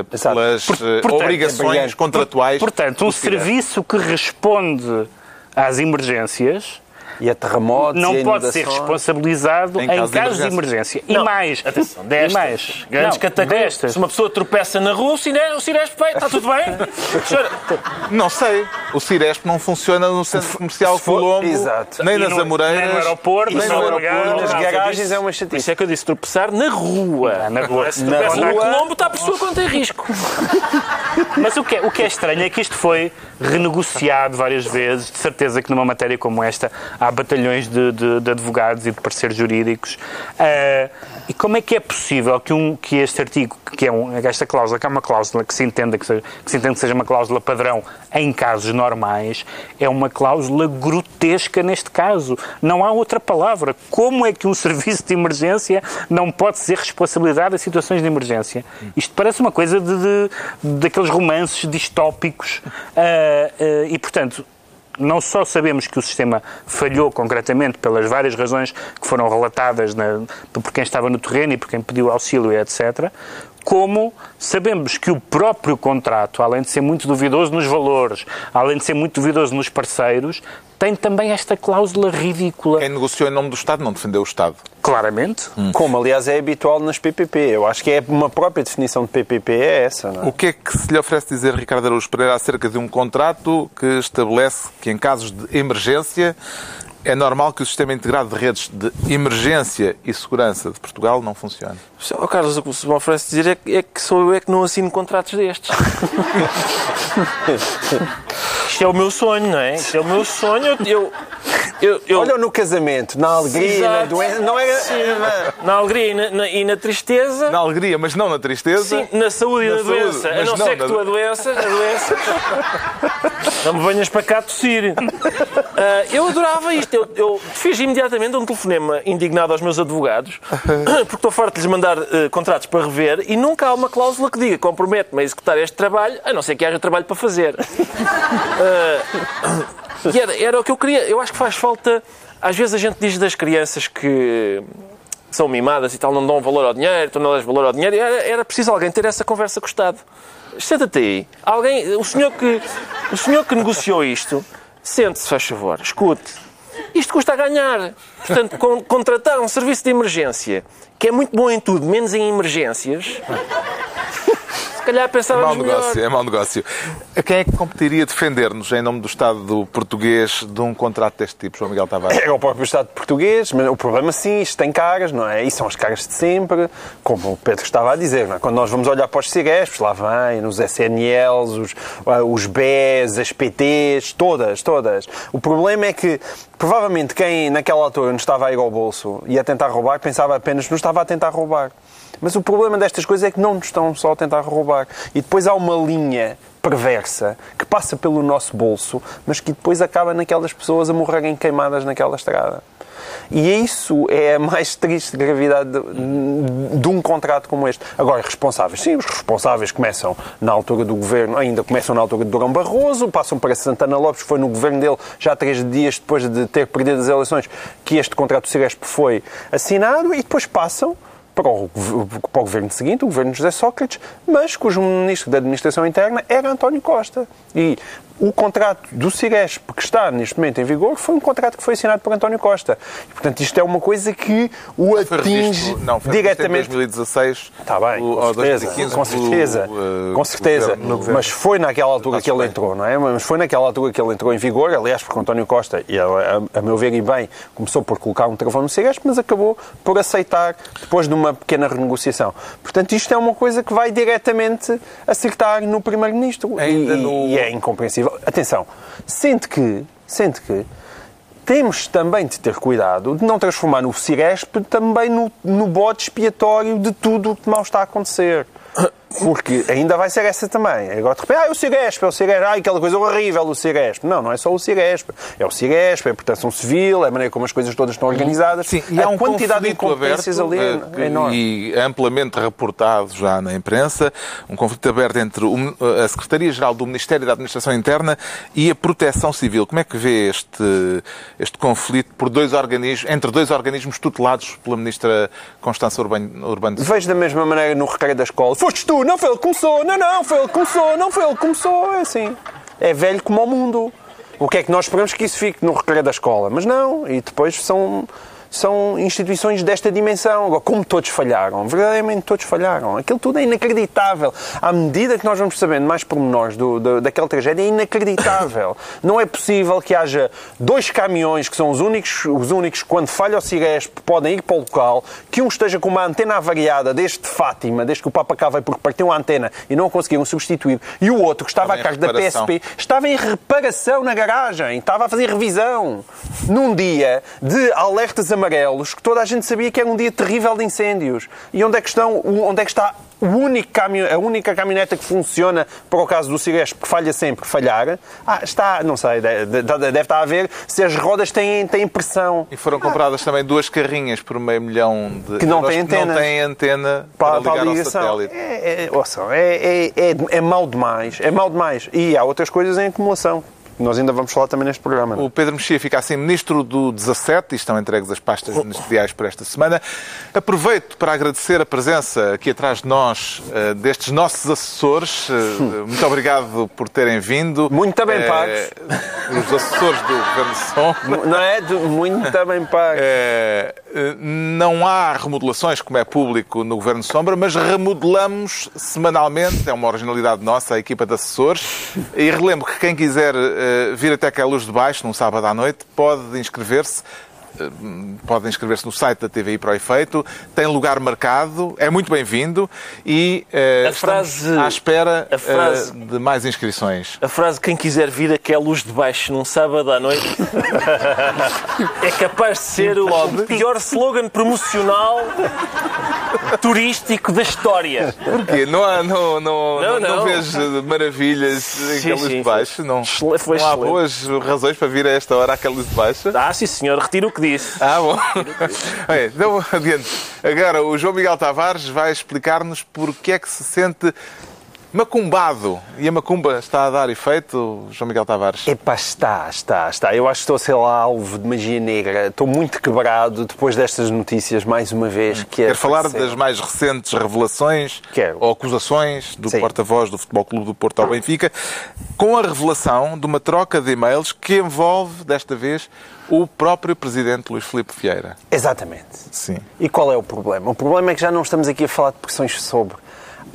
[SPEAKER 1] Pelas
[SPEAKER 4] Por-
[SPEAKER 1] eh,
[SPEAKER 4] portanto,
[SPEAKER 1] obrigações
[SPEAKER 2] brilhante.
[SPEAKER 1] contratuais.
[SPEAKER 4] Portanto, um serviço que responde às emergências
[SPEAKER 2] E a terremotos
[SPEAKER 4] não
[SPEAKER 2] e a
[SPEAKER 4] pode ser responsabilizado
[SPEAKER 1] Em
[SPEAKER 4] em,
[SPEAKER 1] caso
[SPEAKER 4] casos
[SPEAKER 1] de
[SPEAKER 4] de emergência. E mais.
[SPEAKER 3] Atenção,
[SPEAKER 4] e
[SPEAKER 3] destas.
[SPEAKER 4] mais.
[SPEAKER 3] Grandes
[SPEAKER 4] Não.
[SPEAKER 3] Se uma pessoa tropeça na rua, o Ciresp, o Ciresp vai, está tudo bem?
[SPEAKER 1] Não sei. O Ciresp não funciona no centro comercial
[SPEAKER 2] for-
[SPEAKER 1] Colombo,
[SPEAKER 2] Exato.
[SPEAKER 1] nem
[SPEAKER 4] E
[SPEAKER 1] nas
[SPEAKER 4] no-
[SPEAKER 1] Amoreiras,
[SPEAKER 4] nem no aeroporto,
[SPEAKER 1] nem no aeroporto.
[SPEAKER 2] nas garagens é uma
[SPEAKER 3] Por isso
[SPEAKER 2] chatice.
[SPEAKER 3] é que eu disse tropeçar na rua.
[SPEAKER 4] Na rua.
[SPEAKER 3] Se tropeça na
[SPEAKER 2] rua-
[SPEAKER 3] Colombo, está a pessoa quanto em risco.
[SPEAKER 4] Mas o que, é, o que é estranho é que isto foi renegociado várias vezes. De certeza que numa matéria como esta há batalhões de, de- de advogados e de parceiros jurídicos. Ah, E como é que é possível que, um, que este artigo, que é um, esta cláusula, que é uma cláusula que se entenda que, seja, que se entenda que seja uma cláusula padrão em casos normais, é uma cláusula grotesca neste caso. Não há outra palavra. Como é que um serviço de emergência não pode ser responsabilidade em situações de emergência? Isto parece uma coisa de, de daqueles romances distópicos. Uh, uh, e, portanto, não só sabemos que o sistema falhou concretamente pelas várias razões que foram relatadas na, por quem estava no terreno e por quem pediu auxílio, etc., como sabemos que o próprio contrato, além de ser muito duvidoso nos valores, além de ser muito duvidoso nos parceiros, tem também esta cláusula ridícula.
[SPEAKER 1] Quem negociou em nome do Estado não defendeu o Estado.
[SPEAKER 4] Claramente.
[SPEAKER 2] Hum. Como, aliás, é habitual nas PPP. Eu acho que é uma própria definição de PPP é essa. Não é?
[SPEAKER 1] O que é que se lhe oferece dizer, Ricardo Araújo Pereira, acerca de um contrato que estabelece que, em casos de emergência, é normal que o Sistema Integrado de Redes de Emergência e Segurança de Portugal não funcione?
[SPEAKER 3] Oh, Carlos, o que se me oferece dizer é que, é que sou eu é que não assino contratos destes. Isto é o meu sonho, não é? Isto é o meu sonho. Eu, eu, eu...
[SPEAKER 2] Olha no casamento, na alegria, Exato. na doença. Não. Sim,
[SPEAKER 3] na alegria e na, na, e na, tristeza.
[SPEAKER 1] Na alegria, mas não na tristeza.
[SPEAKER 3] Sim, na saúde e na, na doença. a não, não ser que tu a doença, a doença. não me venhas para cá tossir. Uh, eu adorava isto. Eu, eu, fiz imediatamente um telefonema indignado aos meus advogados, porque estou farto de lhes mandar uh, contratos para rever e nunca há uma cláusula que diga compromete-me a executar este trabalho, a não ser que haja trabalho para fazer. Uh, era, era o que eu queria. Eu acho que faz falta. Às vezes a gente diz das crianças que são mimadas e tal, não dão valor ao dinheiro, tu não dás valor ao dinheiro. Era, era preciso alguém ter essa conversa com o Estado. Senta-te aí. Alguém, o, senhor que, o senhor que negociou isto, sente-se, faz favor, escute. Isto custa a ganhar. Portanto, con contratar um serviço de emergência, que é muito bom em tudo, menos em emergências, calhar pensávamos
[SPEAKER 1] é mau negócio, melhor. É mau negócio. Quem é que competiria defender-nos em nome do Estado português de um contrato deste tipo, João Miguel Tavares?
[SPEAKER 2] É o próprio Estado português, mas o problema sim, isto tem caras, não é? E são as caras de sempre, como o Pedro estava a dizer, não é? Quando nós vamos olhar para os CIGESPs, lá vem, nos SNLs, os, ah, os BES, as PTs, todas, todas. O problema é que, provavelmente, quem naquela altura nos estava a ir ao bolso e a tentar roubar, pensava apenas que nos estava a tentar roubar. Mas o problema destas coisas é que não nos estão só a tentar roubar. E depois há uma linha perversa que passa pelo nosso bolso, mas que depois acaba naquelas pessoas a morrerem queimadas naquela estrada. E isso é a mais triste gravidade de, de, um contrato como este. Agora, responsáveis. Sim, os responsáveis começam na altura do governo, ainda começam na altura de Durão Barroso, passam para Santana Lopes, foi no governo dele, já três dias depois de ter perdido as eleições, que este contrato do Ciresp foi assinado, e depois passam para o, para o governo seguinte, o governo José Sócrates, mas cujo ministro da Administração Interna era António Costa. E o contrato do Ciresp, que está neste momento em vigor, foi um contrato que foi assinado por António Costa. E, portanto, isto é uma coisa que o atinge
[SPEAKER 1] não, foi diretamente. Em 2016.
[SPEAKER 2] Está bem, o, com, certeza, 2015, com certeza. uh, com certeza. Mas foi naquela altura que ele entrou, não é? Mas foi naquela altura que ele entrou em vigor, aliás, porque António Costa, e a, a, a meu ver e bem, começou por colocar um travão no Ciresp, mas acabou por aceitar depois de uma pequena renegociação. Portanto, isto é uma coisa que vai diretamente acertar no Primeiro-Ministro. E, no... e é incompreensível atenção, sente que, sente que temos também de ter cuidado de não transformar o Ciresp também no, no bode expiatório de tudo o que mal está a acontecer. Porque ainda vai ser essa também. Agora de repente, ah, é o Ciresp, é o Ciresp, ah, aquela coisa horrível do Ciresp. Não, não é só o Ciresp. É o Ciresp, é a proteção civil, é a maneira como as coisas todas estão organizadas.
[SPEAKER 1] Sim, e há um quantidade de incompetências ali é, é enorme. E amplamente reportado já na imprensa, um conflito aberto entre a Secretaria-Geral do Ministério da Administração Interna e a Proteção Civil. Como é que vê este, este conflito por dois organismos, entre dois organismos tutelados pela Ministra Constança Urbano, Urbano
[SPEAKER 2] Vejo da mesma maneira no recreio da escola. Foste tu não foi ele que começou, não, não, foi ele que começou, não foi ele que começou, é assim. É velho como o mundo. O que é que nós esperamos que isso fique no recreio da escola? Mas não, e depois são são instituições desta dimensão. Agora, como todos falharam, verdadeiramente todos falharam. Aquilo tudo é inacreditável. À medida que nós vamos sabendo mais pormenores do, do, daquela tragédia, é inacreditável. Não é possível que haja dois caminhões que são os únicos, os únicos quando falha o Ciresp, podem ir para o local, que um esteja com uma antena avariada desde Fátima, desde que o Papa cá veio porque partiu uma antena e não conseguiram substituir, e o outro que estava, estava a cargo da PSP estava em reparação na garagem, estava a fazer revisão. Num dia de alertas a amarelos que toda a gente sabia que era um dia terrível de incêndios. E onde é que, estão, onde é que está o único caminho, a única caminhoneta que funciona para o caso do Ciresp, que falha sempre, falhar? Ah, está, não sei, deve, deve estar a ver se as rodas têm, têm pressão.
[SPEAKER 1] E foram compradas também duas carrinhas por meio milhão de
[SPEAKER 2] Que não
[SPEAKER 1] euros
[SPEAKER 2] têm
[SPEAKER 1] que não
[SPEAKER 2] antena.
[SPEAKER 1] têm antena para,
[SPEAKER 2] para, para
[SPEAKER 1] ligar
[SPEAKER 2] a
[SPEAKER 1] ao
[SPEAKER 2] ligação.
[SPEAKER 1] satélite.
[SPEAKER 2] É, é, ouçam, é, é, é, é mau demais. É mau demais. E há outras coisas em acumulação. Nós ainda vamos falar também neste programa. não é?
[SPEAKER 1] O Pedro Mexia fica assim ministro do 17 e estão entregues as pastas ministeriais por esta semana. Aproveito para agradecer a presença aqui atrás de nós eh, destes nossos assessores. Eh, Muito obrigado por terem vindo.
[SPEAKER 2] Muito bem
[SPEAKER 1] Eh,
[SPEAKER 2] pagos.
[SPEAKER 1] Os assessores do Governo Sombra.
[SPEAKER 2] Não é? De- Muito bem pago.
[SPEAKER 1] Eh, não há remodelações, como é público no Governo Sombra, mas remodelamos semanalmente, é uma originalidade nossa, a equipa de assessores. E relembro que quem quiser vir até cá a luz de baixo, num sábado à noite, pode inscrever-se. eh, Pode inscrever-se no site da TVI para o efeito. Tem lugar marcado, é muito bem-vindo e eh,
[SPEAKER 3] A frase-
[SPEAKER 1] à espera
[SPEAKER 3] frase-
[SPEAKER 1] eh, de mais inscrições.
[SPEAKER 3] A frase quem quiser vir aqui à luz de baixo num sábado à noite é capaz de ser o pior slogan promocional turístico da história.
[SPEAKER 1] Porquê? Não, há, não, não,
[SPEAKER 3] Não,
[SPEAKER 1] não, maravilhas em
[SPEAKER 3] sim,
[SPEAKER 1] de baixo? Não,
[SPEAKER 3] foi
[SPEAKER 1] não há boas razões para vir a esta hora àquela luz de baixo?
[SPEAKER 3] Ah, sim senhor, retiro o que disse.
[SPEAKER 1] Ah, bom. Bem, então, adiante. Agora, o João Miguel Tavares vai explicar-nos porque é que se sente macumbado. E a macumba está a dar efeito, João Miguel Tavares?
[SPEAKER 2] Epá, está, está, está. Eu acho que estou a ser lá alvo de magia negra. Estou muito quebrado depois destas notícias, mais uma vez. Que
[SPEAKER 1] Quer falar
[SPEAKER 2] apareceram.
[SPEAKER 1] das mais recentes revelações
[SPEAKER 2] Quero.
[SPEAKER 1] ou acusações do porta-voz do Futebol Clube do Porto ao Benfica, com a revelação de uma troca de e-mails que envolve, desta vez, o próprio presidente Luís Filipe Vieira.
[SPEAKER 2] Exatamente.
[SPEAKER 1] Sim.
[SPEAKER 2] E qual é o problema? O problema é que já não estamos aqui a falar de pressões sobre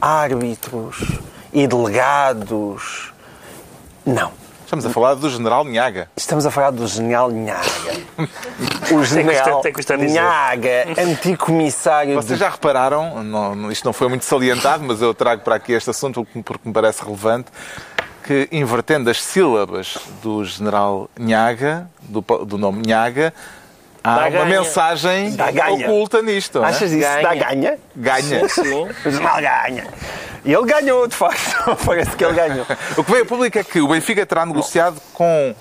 [SPEAKER 2] árbitros e delegados. Não.
[SPEAKER 1] Estamos a falar do general Niaga.
[SPEAKER 2] Estamos a falar do general Nhaga. O general
[SPEAKER 4] tem.
[SPEAKER 2] Nhaga, anticomissário
[SPEAKER 1] Vocês
[SPEAKER 2] de
[SPEAKER 1] já repararam, não- isto não foi muito salientado, mas eu trago para aqui este assunto porque me parece relevante, que invertendo as sílabas do general Nhaga, do, do nome Nhaga, há
[SPEAKER 3] Dá
[SPEAKER 1] uma
[SPEAKER 3] ganha.
[SPEAKER 1] mensagem
[SPEAKER 2] Dá ganha.
[SPEAKER 1] oculta nisto. não é?
[SPEAKER 2] Achas isso?
[SPEAKER 3] Ganha.
[SPEAKER 2] Dá ganha?
[SPEAKER 1] Ganha.
[SPEAKER 3] Sim.
[SPEAKER 2] O general ganha. E ele ganhou, de facto. Parece que ele ganhou.
[SPEAKER 1] O que veio a público é que o Benfica terá negociado com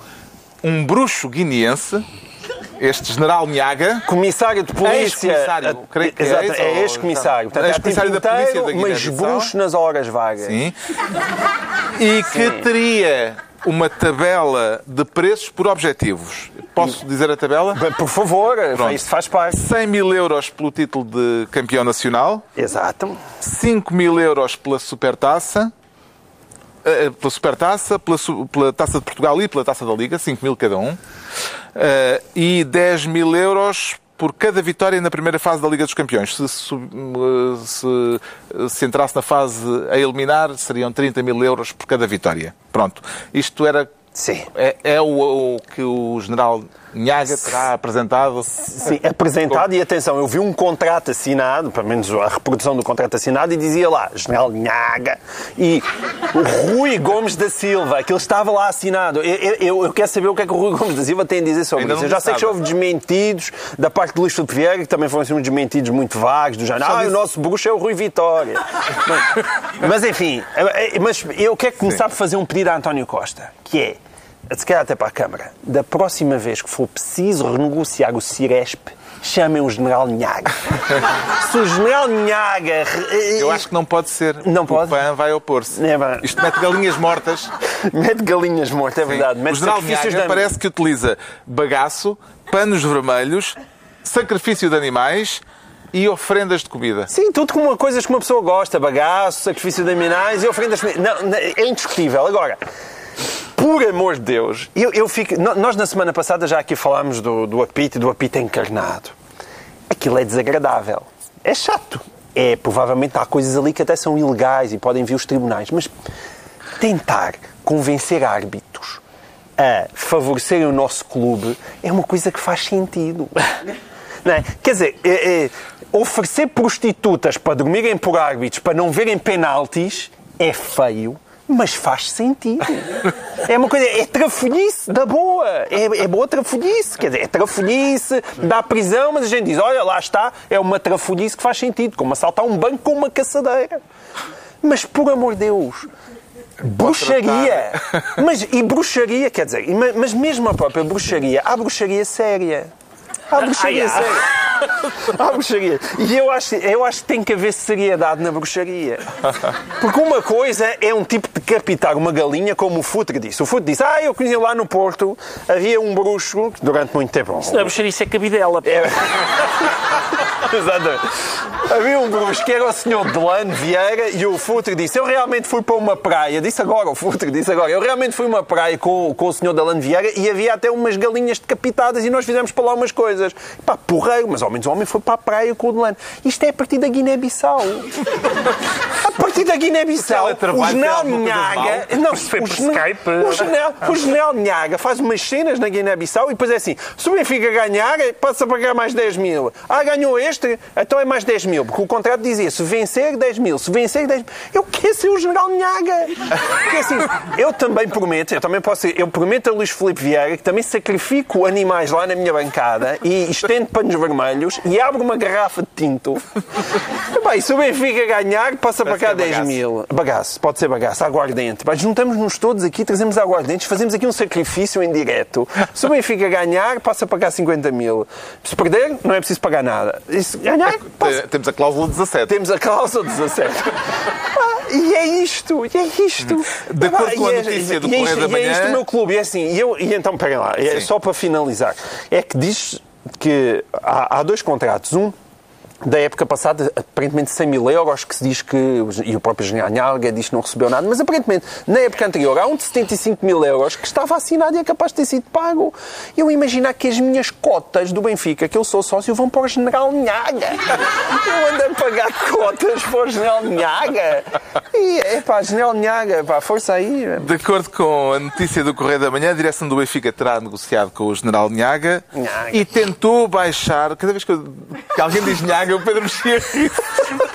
[SPEAKER 1] um bruxo guineense, este general Nhaga,
[SPEAKER 2] Comissário de polícia.
[SPEAKER 1] Ex-comissário, creio que é
[SPEAKER 2] Exato, é ex-comissário. Portanto,
[SPEAKER 1] Ex-comissário da polícia da
[SPEAKER 2] Mas
[SPEAKER 1] Guiné-Bissau.
[SPEAKER 2] bruxo nas horas vagas.
[SPEAKER 1] Sim. E que teria uma tabela de preços por objetivos. Posso dizer a tabela?
[SPEAKER 2] Por favor,
[SPEAKER 1] Pronto.
[SPEAKER 2] isto faz parte.
[SPEAKER 1] 100 mil euros pelo título de campeão nacional,
[SPEAKER 2] Exato.
[SPEAKER 1] 5 mil euros pela supertaça, eh, pela supertaça, pela, pela taça de Portugal e pela taça da Liga, 5 mil cada um, eh, e 10 mil euros por cada vitória na primeira fase da Liga dos Campeões. Se, eh, se, se entrasse na fase a eliminar, seriam 30 mil euros por cada vitória. Pronto. Isto era
[SPEAKER 2] Sim.
[SPEAKER 1] é, é o, o que o general Nhaga terá apresentado.
[SPEAKER 2] Sim, apresentado e atenção, eu vi um contrato assinado, pelo menos a reprodução do contrato assinado, e dizia lá, General Nhaga e o Rui Gomes da Silva, aquilo estava lá assinado. Eu, eu- eu quero saber o que é que o Rui Gomes da Silva tem a dizer sobre
[SPEAKER 1] Ainda
[SPEAKER 2] isso. Eu já sei que já houve desmentidos da parte de Luís Filipe Vieira, que também foram assim, uns desmentidos muito vagos, do género,
[SPEAKER 1] Só
[SPEAKER 2] ah,
[SPEAKER 1] disse-
[SPEAKER 2] o nosso bruxo é o Rui Vitória. mas, mas, enfim, mas eu quero começar por fazer um pedido a António Costa, que é, se calhar até para a Câmara, da próxima vez que for preciso renegociar o Ciresp, chamem o General Nhaga. se o General Nhaga...
[SPEAKER 1] Eu acho que não pode ser.
[SPEAKER 2] Não
[SPEAKER 1] o
[SPEAKER 2] pode?
[SPEAKER 1] PAN vai opor-se.
[SPEAKER 2] É.
[SPEAKER 1] Isto mete galinhas mortas.
[SPEAKER 2] Mete galinhas mortas, é verdade.
[SPEAKER 1] o
[SPEAKER 2] Mete
[SPEAKER 1] general
[SPEAKER 2] sacrifícios
[SPEAKER 1] Nhaga
[SPEAKER 2] de-
[SPEAKER 1] parece que utiliza bagaço, panos vermelhos, sacrifício de animais e ofrendas de comida.
[SPEAKER 2] Sim, tudo como coisas que uma pessoa gosta. Bagaço, sacrifício de animais e ofrendas... Não, não, é indiscutível. Agora... Por amor de Deus, eu, eu fico. Nós na semana passada já aqui falámos do, do apito e do apito encarnado. Aquilo é desagradável. É chato. É, provavelmente há coisas ali que até são ilegais e podem vir os tribunais. Mas tentar convencer árbitros a favorecerem o nosso clube é uma coisa que faz sentido. É? Quer dizer, é- é, oferecer prostitutas para dormirem por árbitros, para não verem penaltis, é feio, Mas faz sentido. É uma coisa, é trafolhice da boa. É, é boa trafolhice. Quer dizer, é trafolhice, dá prisão, mas a gente diz, olha, lá está, é uma trafolhice que faz sentido, como assaltar um banco com uma caçadeira. Mas, por amor de Deus, bruxaria. Mas, e bruxaria, quer dizer, ma- mas mesmo a própria bruxaria, há bruxaria séria. Há bruxaria séria. Há bruxaria. E eu acho, eu acho que tem que haver seriedade na bruxaria. Porque uma coisa é um tipo decapitar uma galinha, como o Futre disse. O Futre disse, ah, eu conhecia lá no Porto, havia um bruxo, que durante muito tempo...
[SPEAKER 3] Não é bruxaria, isso é cabidela.
[SPEAKER 2] É. Exatamente. Havia um bruxo que era o senhor Delano Vieira e o Futre disse: Eu realmente fui para uma praia. Disse agora, o Futre disse agora: Eu realmente fui uma praia com, com o senhor Delano Vieira e havia até umas galinhas decapitadas e nós fizemos para lá umas coisas. Pá, porreiro, mas ao menos o homem foi para a praia com o Delano. Isto é a partir da Guiné-Bissau. A partir da Guiné-Bissau, o general Nhaga. Não,
[SPEAKER 4] Isto foi
[SPEAKER 2] o
[SPEAKER 4] por
[SPEAKER 2] general-
[SPEAKER 4] Skype.
[SPEAKER 2] O general, o general Nhaga faz umas cenas na Guiné-Bissau e depois é assim: se o Benfica ganhar, passa a pagar mais 10 mil. Ah, ganhou este, então é mais 10 mil. Porque o contrato dizia: se vencer, 10 mil. Se vencer, 10 mil. Eu quero ser o general Nhaga. Porque assim, eu também prometo, eu também posso eu prometo a Luís Filipe Vieira que também sacrifico animais lá na minha bancada e estendo panos vermelhos e abro uma garrafa de tinto. Bem, se o Benfica ganhar, passa para cá
[SPEAKER 1] ser
[SPEAKER 2] 10
[SPEAKER 1] bagaço.
[SPEAKER 2] mil. Bagaço, pode ser bagaço, aguardente. Mas juntamos-nos todos aqui, trazemos aguardentes, fazemos aqui um sacrifício em direto. Se o Benfica ganhar, passa para cá 50 mil. Se perder, não é preciso pagar nada. E se ganhar, passa.
[SPEAKER 1] Te- Temos a cláusula 17.
[SPEAKER 2] Temos a cláusula 17. Ah, E é isto, e é isto.
[SPEAKER 1] De acordo com a
[SPEAKER 2] é-
[SPEAKER 1] notícia do
[SPEAKER 2] é
[SPEAKER 1] Correio
[SPEAKER 2] isto-
[SPEAKER 1] da
[SPEAKER 2] E é
[SPEAKER 1] Manhã-
[SPEAKER 2] isto o meu clube. E, é assim, e, eu, e então, pega lá, é só para finalizar. É que diz que há, há dois contratos. Um da época passada, aparentemente 100 mil euros, que se diz que, e o próprio General Nhalga diz que não recebeu nada, mas aparentemente, na época anterior, há um de 75 mil euros que estava assinado e é capaz de ter sido pago. Eu imaginar que as minhas cotas do Benfica, que eu sou sócio, vão para o General Nhaga. Eu ando a pagar cotas para o General Nhaga. E, é pá, General Nhaga, pá, força aí.
[SPEAKER 1] De acordo com a notícia do Correio da Manhã, a direção do Benfica terá negociado com o general Nhaga,
[SPEAKER 2] Nhaga.
[SPEAKER 1] e tentou baixar. Cada vez que, eu- que alguém diz Nhaga, o Pedro Mexia.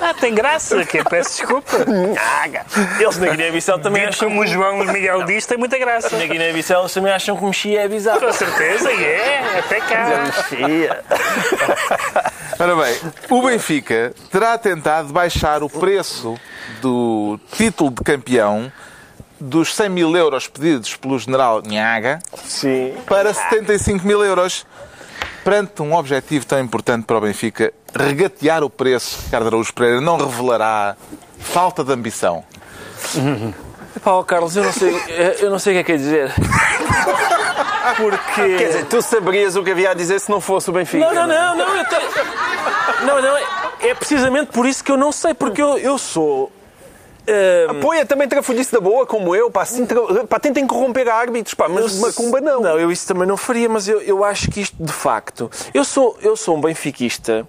[SPEAKER 4] Ah, tem graça, que peço desculpa.
[SPEAKER 2] Nhaga.
[SPEAKER 3] Eles na Guiné-Bissau também
[SPEAKER 4] Dito
[SPEAKER 3] acham
[SPEAKER 4] como o João Miguel diz, tem muita graça.
[SPEAKER 3] Na Guiné-Bissau eles também acham que mexia é bizarro.
[SPEAKER 4] Com certeza, e é, até cá.
[SPEAKER 2] Mexia.
[SPEAKER 1] Ora bem, o Benfica terá tentado baixar o preço do título de campeão dos 100 mil euros pedidos pelo general Nhaga
[SPEAKER 2] Sim.
[SPEAKER 1] para 75 mil euros. Perante um objetivo tão importante para o Benfica, regatear o preço, Ricardo Araújo Pereira não revelará falta de ambição.
[SPEAKER 3] Pá, Carlos, eu não sei, eu não sei o que é que é dizer. Porque.
[SPEAKER 2] Quer dizer, tu saberias o que havia a dizer se não fosse o Benfica.
[SPEAKER 3] Não, não, não, não, eu tenho... Não, não, é- é precisamente por isso que eu não sei, porque eu, eu sou. Ah,
[SPEAKER 2] Apoia também trafolhice da boa, como eu, pá, assim, tra- pá, tentem corromper árbitros, pá, mas
[SPEAKER 3] eu-
[SPEAKER 2] Macumba não.
[SPEAKER 3] Não, eu isso também não faria, mas eu, eu acho que isto, de facto. Eu sou, eu sou um benfiquista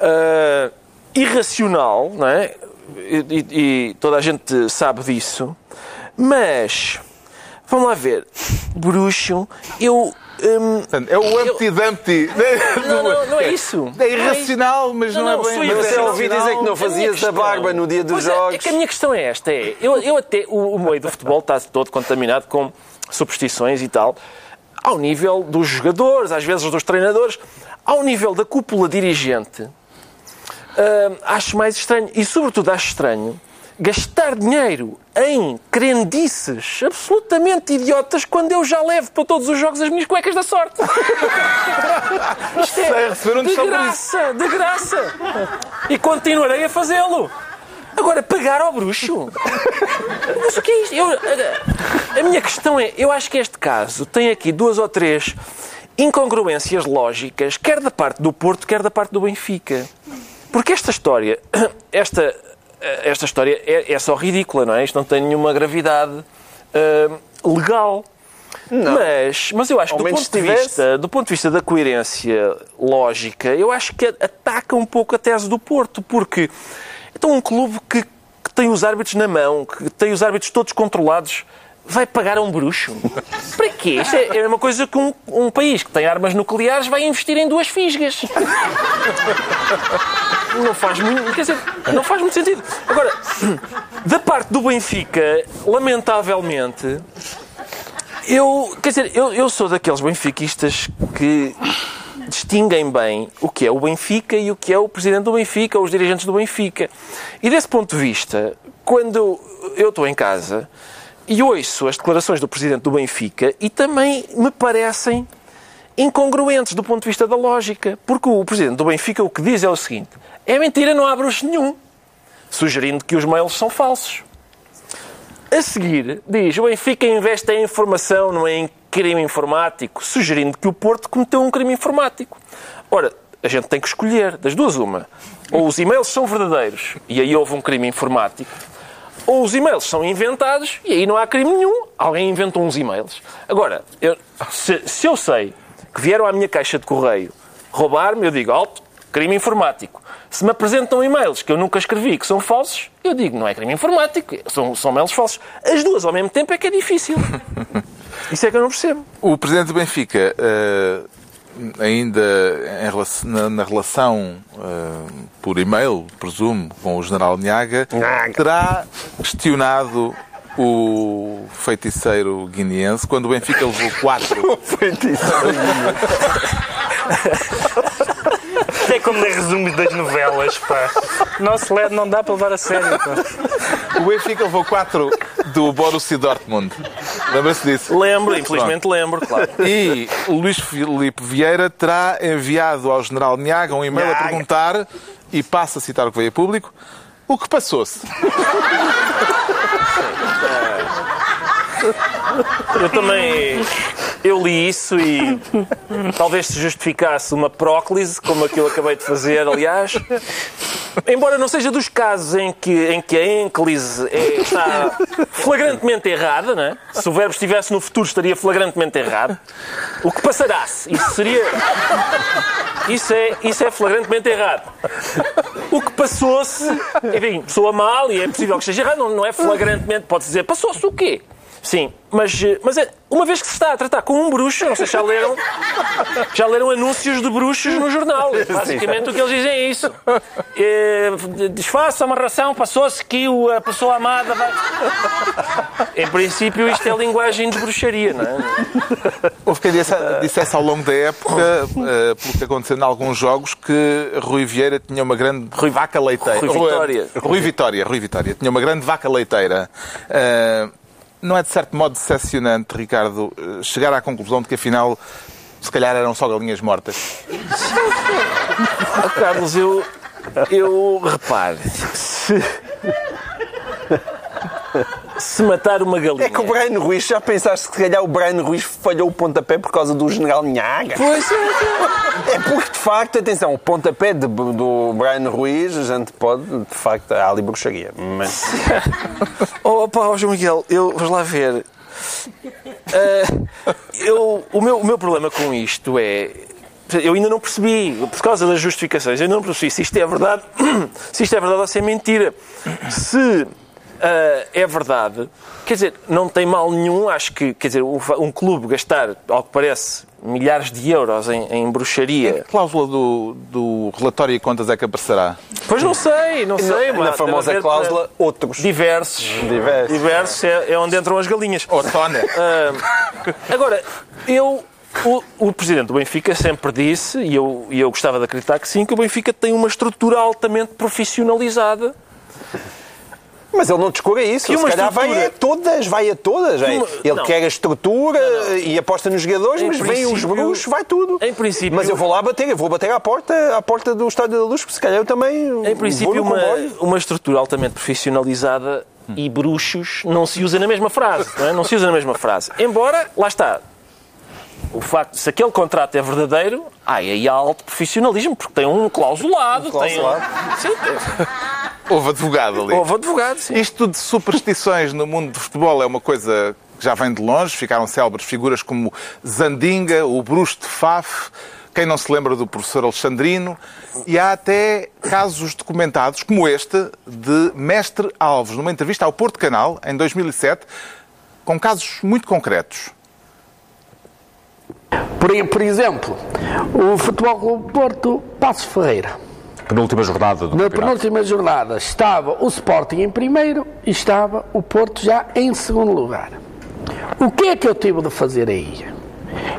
[SPEAKER 3] ah, irracional, não é? E, e- e toda a gente sabe disso, mas. Vamos lá ver. Bruxo, eu. Hum,
[SPEAKER 1] Portanto, é o Humpty Dumpty.
[SPEAKER 3] Não, não, não é isso.
[SPEAKER 1] É irracional, mas não,
[SPEAKER 3] Não, não,
[SPEAKER 1] é bem.
[SPEAKER 2] Eu
[SPEAKER 1] mas é
[SPEAKER 2] ouvi dizer que não
[SPEAKER 3] A minha
[SPEAKER 2] fazias a
[SPEAKER 3] questão-
[SPEAKER 2] barba no dia dos
[SPEAKER 3] Pois é,
[SPEAKER 2] jogos.
[SPEAKER 3] É, que a minha questão é esta: é, eu, eu até, o, o meio do futebol está todo contaminado com superstições e tal, ao nível dos jogadores, às vezes dos treinadores, ao nível da cúpula dirigente. hum, acho mais estranho, e sobretudo acho estranho, gastar dinheiro em crendices absolutamente idiotas quando eu já levo para todos os jogos as minhas cuecas da sorte. Isto
[SPEAKER 1] um
[SPEAKER 3] de graça, de graça. E continuarei a fazê-lo. Agora, pagar ao bruxo? Mas o que é isto? Eu- a, a minha questão é, eu acho que este caso tem aqui duas ou três incongruências lógicas, quer da parte do Porto, quer da parte do Benfica. Porque esta história, esta, esta história é, é só ridícula, não é? Isto não tem nenhuma gravidade ah, legal. Mas, mas eu acho que do ponto, de vista, do ponto de vista da coerência lógica, eu acho que ataca um pouco a tese do Porto, porque então um clube que, que tem os árbitros na mão, que tem os árbitros todos controlados, vai pagar a um bruxo? Para quê? Isto é, é uma coisa que um, um país que tem armas nucleares vai investir em duas fisgas. não faz muito, quer dizer, não faz muito sentido. Agora, da parte do Benfica, lamentavelmente, eu, quer dizer, eu, eu sou daqueles benfiquistas que distinguem bem o que é o Benfica e o que é o presidente do Benfica ou os dirigentes do Benfica. E desse ponto de vista, quando eu estou em casa e ouço as declarações do presidente do Benfica e também me parecem incongruentes do ponto de vista da lógica. Porque o presidente do Benfica o que diz é o seguinte: é mentira, não há bruxo nenhum. Sugerindo que os mails são falsos. A seguir, diz: o Benfica investe em informação, não é em crime informático, sugerindo que o Porto cometeu um crime informático. Ora, a gente tem que escolher, das duas, uma. Ou os e-mails são verdadeiros e aí houve um crime informático, ou os e-mails são inventados e aí não há crime nenhum. Alguém inventou uns e-mails. Agora, eu- se, se eu sei que vieram à minha caixa de correio roubar-me, eu digo alto, crime informático. Se me apresentam e-mails que eu nunca escrevi que são falsos, eu digo não é crime informático, são, são e-mails falsos. As duas ao mesmo tempo é que é difícil. Isso é que eu não percebo.
[SPEAKER 1] O presidente do Benfica, eh, ainda relação- na, na relação eh, por e-mail, presumo, com o general Niaga, terá questionado o feiticeiro guineense quando o Benfica levou quatro.
[SPEAKER 4] É como nem resumos das novelas, pá. Nosso LED não dá para levar a sério, pá.
[SPEAKER 1] O Benfica levou quatro do Borussia Dortmund. Lembra-se disso?
[SPEAKER 3] Lembro, infelizmente lembro, claro.
[SPEAKER 1] E Luís Filipe Vieira terá enviado ao general Niaga um e-mail a
[SPEAKER 2] Niaga.
[SPEAKER 1] perguntar, e passo a citar o que veio a público, o que passou-se.
[SPEAKER 3] Eu também eu li isso e talvez se justificasse uma próclise, como aquilo que acabei de fazer, aliás. Embora não seja dos casos em que, em que a ênclise é- está flagrantemente errada, né? se o verbo estivesse no futuro estaria flagrantemente errado, o que passará-se? Isso seria. Isso é, isso é flagrantemente errado. O que passou-se, enfim, soa mal e é possível que esteja errado, não, não é flagrantemente, pode-se dizer, passou-se o quê? Sim, mas, eh, mas é- uma vez que se está a tratar com um bruxo, não sei se já leram, já leram anúncios de bruxos no jornal. Basicamente o que eles dizem é isso. Eh, Desfaça uma ração, passou-se que o- a pessoa amada vai. Em princípio, isto é linguagem de bruxaria, não é?
[SPEAKER 1] Houve quem disse, dissesse ao longo da época, eh, pelo que aconteceu em alguns jogos, que Rui Vieira tinha uma grande vaca leiteira.
[SPEAKER 3] Rui Vitória.
[SPEAKER 1] Rui Vitória, Rui Vitória. Tinha uma grande vaca leiteira. Não é de certo modo decepcionante, Ricardo, eh, chegar à conclusão de que afinal se calhar eram só galinhas mortas.
[SPEAKER 3] Ah, Carlos, eu. Eu. Repare. Se. Se matar uma galinha.
[SPEAKER 2] É que o Brian Ruiz, já pensaste que se calhar o Brian Ruiz falhou o pontapé por causa do general Nhaga?
[SPEAKER 3] Pois é.
[SPEAKER 2] É porque, de facto, atenção, o pontapé de- do Brian Ruiz, a gente pode, de facto, há ali bruxaria. Mas
[SPEAKER 3] Oh, pá, ó, João Miguel, eu. Vamos lá ver. Ah, eu, o, meu, o meu problema com isto é. Eu ainda não percebi, por causa das justificações, eu ainda não percebi se isto é verdade, se isto é verdade ou se é mentira. Se ah, é verdade, quer dizer, não tem mal nenhum, acho que, quer dizer, um, clube gastar, ao que parece, milhares de euros em, em bruxaria.
[SPEAKER 1] A cláusula do, do relatório e contas é que aparecerá.
[SPEAKER 3] Pois não sei, não sei.
[SPEAKER 2] na
[SPEAKER 3] mas
[SPEAKER 2] famosa
[SPEAKER 3] haver,
[SPEAKER 2] cláusula, outros.
[SPEAKER 3] Diversos.
[SPEAKER 2] Diversos.
[SPEAKER 3] Diversos é, é onde entram as galinhas.
[SPEAKER 1] Otona.
[SPEAKER 3] Ah, agora, eu. O, o presidente do Benfica sempre disse, e eu, e eu gostava de acreditar que sim, que o Benfica tem uma estrutura altamente profissionalizada.
[SPEAKER 2] Mas ele não descura isso.
[SPEAKER 3] E
[SPEAKER 2] Se calhar vai
[SPEAKER 3] estrutura-
[SPEAKER 2] a todas, vai a todas.
[SPEAKER 3] Uma-
[SPEAKER 2] Ele
[SPEAKER 3] não.
[SPEAKER 2] quer a estrutura e aposta nos jogadores,
[SPEAKER 3] Em
[SPEAKER 2] mas vem os
[SPEAKER 3] princípio-
[SPEAKER 2] bruxos, vai tudo.
[SPEAKER 3] Em princípio-
[SPEAKER 2] Mas eu vou lá bater, eu vou bater à porta, à porta do Estádio da Luz, porque se calhar eu também
[SPEAKER 3] Em princípio, uma, uma estrutura altamente profissionalizada e bruxos não se usa na mesma frase. Não, é? não se usa na mesma frase. Embora, lá está. O facto, se aquele contrato é verdadeiro, aí há alto profissionalismo, porque tem um clausulado.
[SPEAKER 2] clausulado.
[SPEAKER 3] Tem, sim,
[SPEAKER 1] Houve advogado ali.
[SPEAKER 3] houve advogado, sim.
[SPEAKER 1] Isto de superstições no mundo do futebol é uma coisa que já vem de longe. Ficaram célebres figuras como Zandinga, o Bruxo de Faf, quem não se lembra do professor Alexandrino. E há até casos documentados, como este, de Mestre Alves, numa entrevista ao Porto Canal, em 2007, com casos muito concretos.
[SPEAKER 6] Por, por exemplo, o Futebol Clube Porto, Passos Ferreira. penúltima jornada do
[SPEAKER 7] Na
[SPEAKER 6] campeonato.
[SPEAKER 7] penúltima jornada estava o Sporting em primeiro e estava o Porto já em segundo lugar. O que é que eu tive de fazer aí?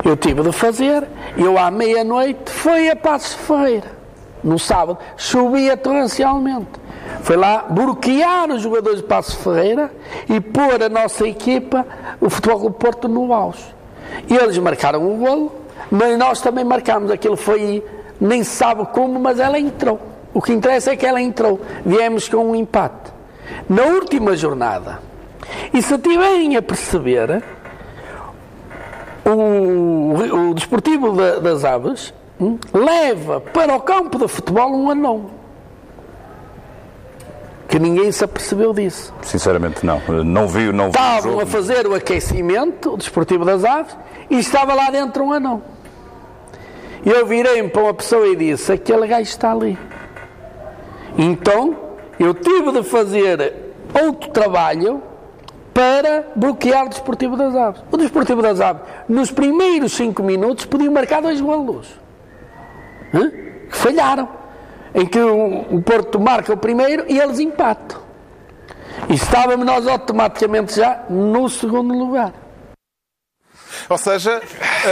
[SPEAKER 7] Eu tive de fazer, eu à meia-noite fui a Passos Ferreira, no sábado, chovia torrencialmente. Foi lá bloquear os jogadores de Passos Ferreira e pôr a nossa equipa, o Futebol Clube Porto, no auge. E eles marcaram o golo, mas nós também marcámos. Aquilo foi, nem sabe como, mas ela entrou. O que interessa é que ela entrou. Viemos com um empate. Na última jornada, e se tiverem a perceber, o, o Desportivo da- das Aves hum, leva para o campo de futebol um anão. Que ninguém se apercebeu disso.
[SPEAKER 6] Sinceramente, não. Não vi, não vi o
[SPEAKER 7] Estavam
[SPEAKER 6] jogo.
[SPEAKER 7] a fazer o aquecimento, o Desportivo das Aves, e estava lá dentro um anão. E eu virei-me para uma pessoa e disse: aquele gajo está ali. Então, eu tive de fazer outro trabalho para bloquear o Desportivo das Aves. O Desportivo das Aves, nos primeiros cinco minutos, podia marcar dois golos. Hã? Que falharam. Em que o, Porto marca o primeiro e eles empatam. E estávamos nós automaticamente já no segundo lugar.
[SPEAKER 1] Ou seja,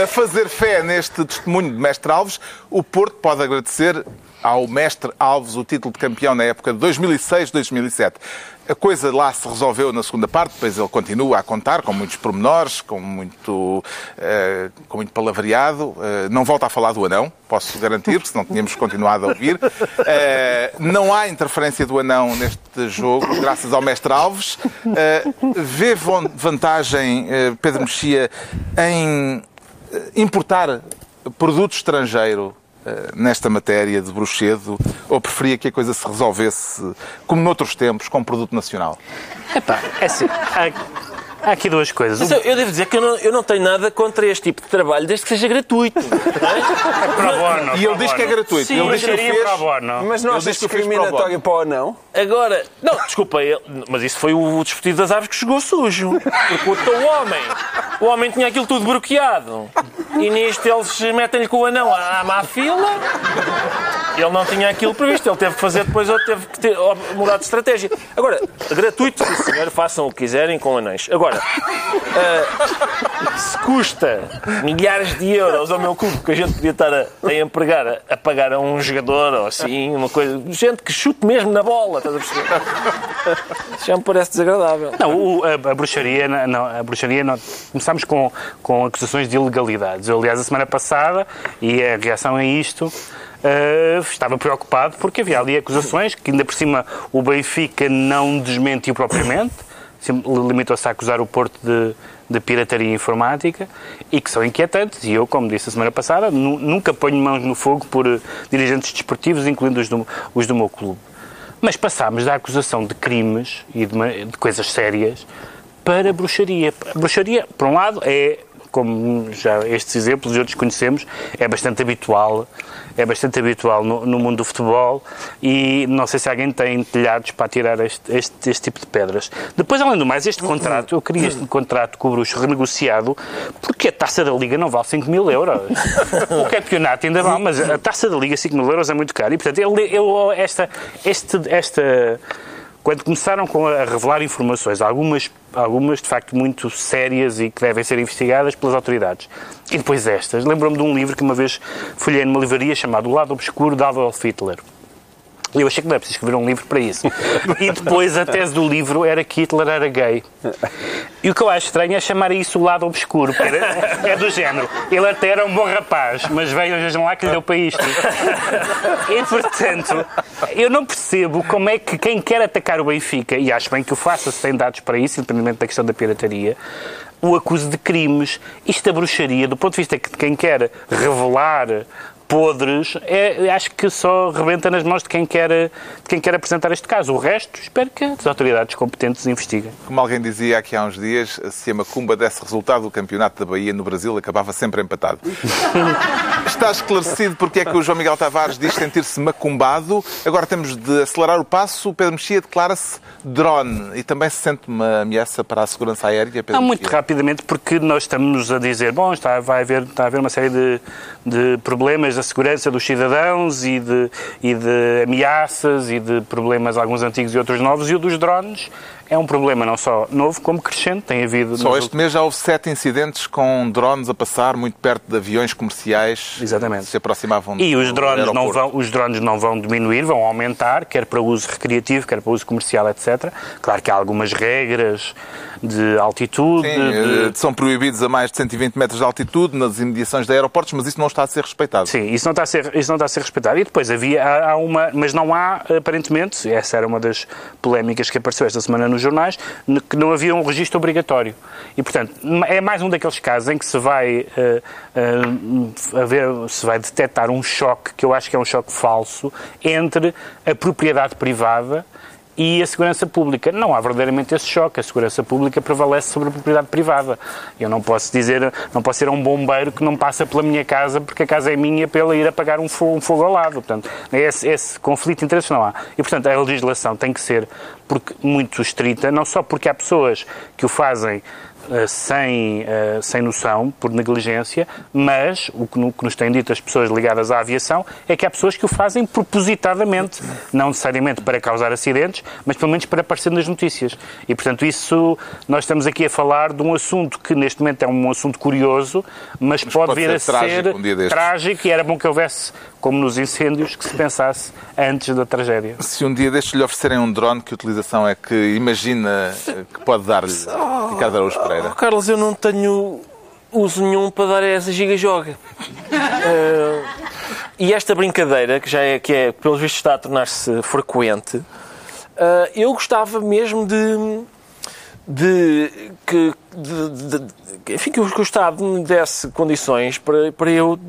[SPEAKER 1] a fazer fé neste testemunho de Mestre Alves, o Porto pode agradecer ao Mestre Alves o título de campeão na época de 2006-2007. A coisa lá se resolveu na segunda parte, depois ele continua a contar com muitos pormenores, com muito, eh, com muito palavreado. Eh, não volta a falar do anão, posso garantir, porque senão tínhamos continuado a ouvir. Eh, não há interferência do anão neste jogo, graças ao Mestre Alves. Vê vantagem, Pedro Mexia, em importar produto estrangeiro nesta matéria de bruxedo ou preferia que a coisa se resolvesse, como noutros tempos, com produto nacional?
[SPEAKER 4] Epá, é assim, há, há aqui duas coisas.
[SPEAKER 3] Mas eu, eu devo dizer que eu não, eu não tenho nada contra este tipo de trabalho, desde que seja gratuito. não é?
[SPEAKER 4] Pro bono,
[SPEAKER 1] E ele diz que é gratuito.
[SPEAKER 3] Sim,
[SPEAKER 1] ele diz que fez.
[SPEAKER 4] pro bono.
[SPEAKER 2] Mas não achas
[SPEAKER 1] o
[SPEAKER 2] discriminatório para o anão?
[SPEAKER 3] Agora, não, desculpa, ele- mas isso foi o desportivo das aves que chegou sujo. Porque o homem, o homem tinha aquilo tudo bloqueado. E nisto eles metem-lhe com o anão à má fila. Ele não tinha aquilo previsto, ele teve que fazer depois, ou teve que ter, mudar de estratégia. Agora, gratuito, senhor, façam o que quiserem com anões. Agora, ah, se custa milhares de euros ao meu clube, que a gente podia estar a, a empregar, a, a pagar a um jogador ou assim, uma coisa, gente que chute mesmo na bola, estás a perceber? Já me parece desagradável.
[SPEAKER 4] Não, o- a, a bruxaria, não, a bruxaria não, começámos com, com acusações de ilegalidades. Eu, aliás, a semana passada, e a reação a isto, eh, estava preocupado porque havia ali acusações que, ainda por cima, o Benfica não desmentiu propriamente, limitou-se a acusar o Porto de, de pirataria informática e que são inquietantes. E eu, como disse a semana passada, nu- nunca ponho mãos no fogo por eh, dirigentes desportivos, incluindo os do, os do meu clube. Mas passámos da acusação de crimes e de, de coisas sérias para bruxaria. A bruxaria, por um lado, é, como já estes exemplos e outros conhecemos, é bastante habitual, é bastante habitual no, no mundo do futebol e não sei se alguém tem telhados para tirar este, este, este tipo de pedras. Depois, além do mais, este contrato, eu queria este contrato com o Bruxo renegociado porque a taça da Liga não vale 5 mil euros. O campeonato ainda vale, mas a taça da Liga 5 mil euros é muito caro e, portanto, ele, esta, este, esta quando começaram com a revelar informações, algumas, algumas de facto muito sérias e que devem ser investigadas pelas autoridades. E depois estas, lembro-me de um livro que uma vez folhei numa livraria chamado O Lado Obscuro de Adolf Hitler. E eu achei que não é preciso escrever um livro para isso. E depois a tese do livro era que Hitler era gay. E o que eu acho estranho é chamar isso o lado obscuro, porque era- é do género. Ele até era um bom rapaz, mas veio, vejam lá, que lhe deu para isto. E, portanto, eu não percebo como é que quem quer atacar o Benfica, e acho bem que o faça se tem dados para isso, independentemente da questão da pirataria, o acuse de crimes. Isto da bruxaria, do ponto de vista de quem quer revelar podres, é, acho que só rebenta nas mãos de quem, quer, de quem quer apresentar este caso. O resto, espero que as autoridades competentes investiguem.
[SPEAKER 1] Como alguém dizia aqui há uns dias, se a Macumba desse resultado, o campeonato da Bahia no Brasil acabava sempre empatado. Está esclarecido porque é que o João Miguel Tavares diz sentir-se macumbado. Agora temos de acelerar o passo. O Pedro Mexia declara-se drone e também se sente uma ameaça para a segurança aérea. Pedro
[SPEAKER 4] Não, muito rapidamente, porque nós estamos a dizer, bom, está, vai haver, está a haver uma série de, de problemas da segurança dos cidadãos e de, e de ameaças e de problemas, alguns antigos e outros novos, e o dos drones é um problema não só novo, como crescente. Tem havido.
[SPEAKER 1] Só este mês já houve sete incidentes com drones a passar muito perto de aviões comerciais
[SPEAKER 4] Exatamente.
[SPEAKER 1] que se aproximavam
[SPEAKER 4] E os drones, não vão, os drones não vão diminuir, vão aumentar, quer para uso recreativo, quer para uso comercial, etc. Claro que há algumas regras de altitude.
[SPEAKER 1] Sim,
[SPEAKER 4] de-
[SPEAKER 1] eh, são proibidos a mais de 120 metros de altitude nas imediações de aeroportos, mas isso não está a ser respeitado.
[SPEAKER 4] Sim, isso não está a ser, isso não está a ser respeitado. E depois havia há, uma, mas não há aparentemente, essa era uma das polémicas que apareceu esta semana nos jornais, que não havia um registro obrigatório. E portanto, é mais um daqueles casos em que se vai eh, eh, haver, se vai detectar um choque que eu acho que é um choque falso entre a propriedade privada e a segurança pública. Não há verdadeiramente esse choque. A segurança pública prevalece sobre a propriedade privada. Eu não posso dizer, não posso ser um bombeiro que não passa pela minha casa porque a casa é minha ele ir apagar um fogo, um fogo ao lado. Portanto, esse, esse conflito de interesses não há. E, portanto, a legislação tem que ser porque, muito estrita, não só porque há pessoas que o fazem sem, eh, sem noção, por negligência, mas o que, no- que nos têm dito as pessoas ligadas à aviação é que há pessoas que o fazem propositadamente, não necessariamente para causar acidentes, mas pelo menos para aparecer nas notícias. E, portanto, isso, nós estamos aqui a falar de um assunto que neste momento é um assunto curioso, mas, pode,
[SPEAKER 1] pode
[SPEAKER 4] vir
[SPEAKER 1] ser
[SPEAKER 4] a
[SPEAKER 1] trágico
[SPEAKER 4] ser
[SPEAKER 1] um dia destes.
[SPEAKER 4] trágico e era bom que houvesse, como nos incêndios, que se pensasse antes da tragédia.
[SPEAKER 1] Se um dia destes lhe oferecerem um drone, que utilização é que imagina eh, que pode dar-lhe Ricardo Araújo Pereira?
[SPEAKER 3] Oh, Carlos, eu não tenho uso nenhum para dar a essa giga-joga. Eh, e esta brincadeira, que já é, que é, pelos vistos está a tornar-se frequente, eh, eu gostava mesmo de, de que, de, de- enfim, que o Estado me desse condições para, para eu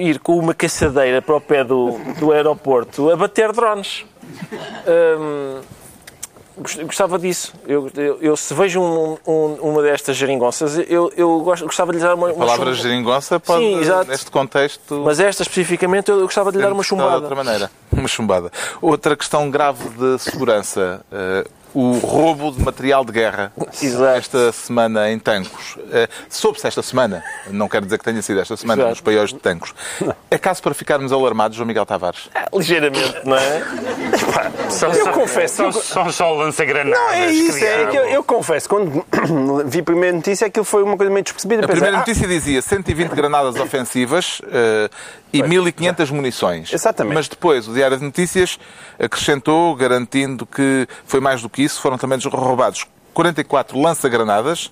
[SPEAKER 3] ir com uma caçadeira para o pé do, do aeroporto a bater drones. Hum, Gost- Gostava disso. Eu, eu, eu se vejo um- um- uma destas geringonças, eu, eu gostava de lhe dar uma,
[SPEAKER 1] A
[SPEAKER 3] uma
[SPEAKER 1] palavra geringonça pode,
[SPEAKER 3] Sim, exato.
[SPEAKER 1] neste contexto,
[SPEAKER 3] Mas esta especificamente, eu gostava de lhe dar uma
[SPEAKER 1] interpretada de
[SPEAKER 3] chumbada.
[SPEAKER 1] outra maneira. Uma chumbada. Outra questão grave de segurança. eh, o roubo de material de guerra
[SPEAKER 3] Exato.
[SPEAKER 1] esta semana em Tancos. Eh, Soube-se esta semana, não quero dizer que tenha sido esta semana,
[SPEAKER 3] Exato.
[SPEAKER 1] nos paióis de Tancos. É caso para ficarmos alarmados, João Miguel Tavares?
[SPEAKER 3] Ligeiramente, não é?
[SPEAKER 4] São,
[SPEAKER 2] Eu
[SPEAKER 4] são-
[SPEAKER 2] confesso,
[SPEAKER 4] São,
[SPEAKER 2] eu-
[SPEAKER 4] são só lança-granadas.
[SPEAKER 2] Não, é
[SPEAKER 4] que
[SPEAKER 2] isso. É
[SPEAKER 4] diabo.
[SPEAKER 2] que eu, eu confesso, quando vi a primeira notícia, aquilo foi uma coisa meio despercebida.
[SPEAKER 1] A
[SPEAKER 2] Pensei,
[SPEAKER 1] primeira
[SPEAKER 2] ah,
[SPEAKER 1] notícia dizia 120 granadas ofensivas eh, e 1500 munições.
[SPEAKER 2] Exatamente.
[SPEAKER 1] Mas depois o Diário de Notícias acrescentou, garantindo que foi mais do que isso, foram também roubados 44 lança-granadas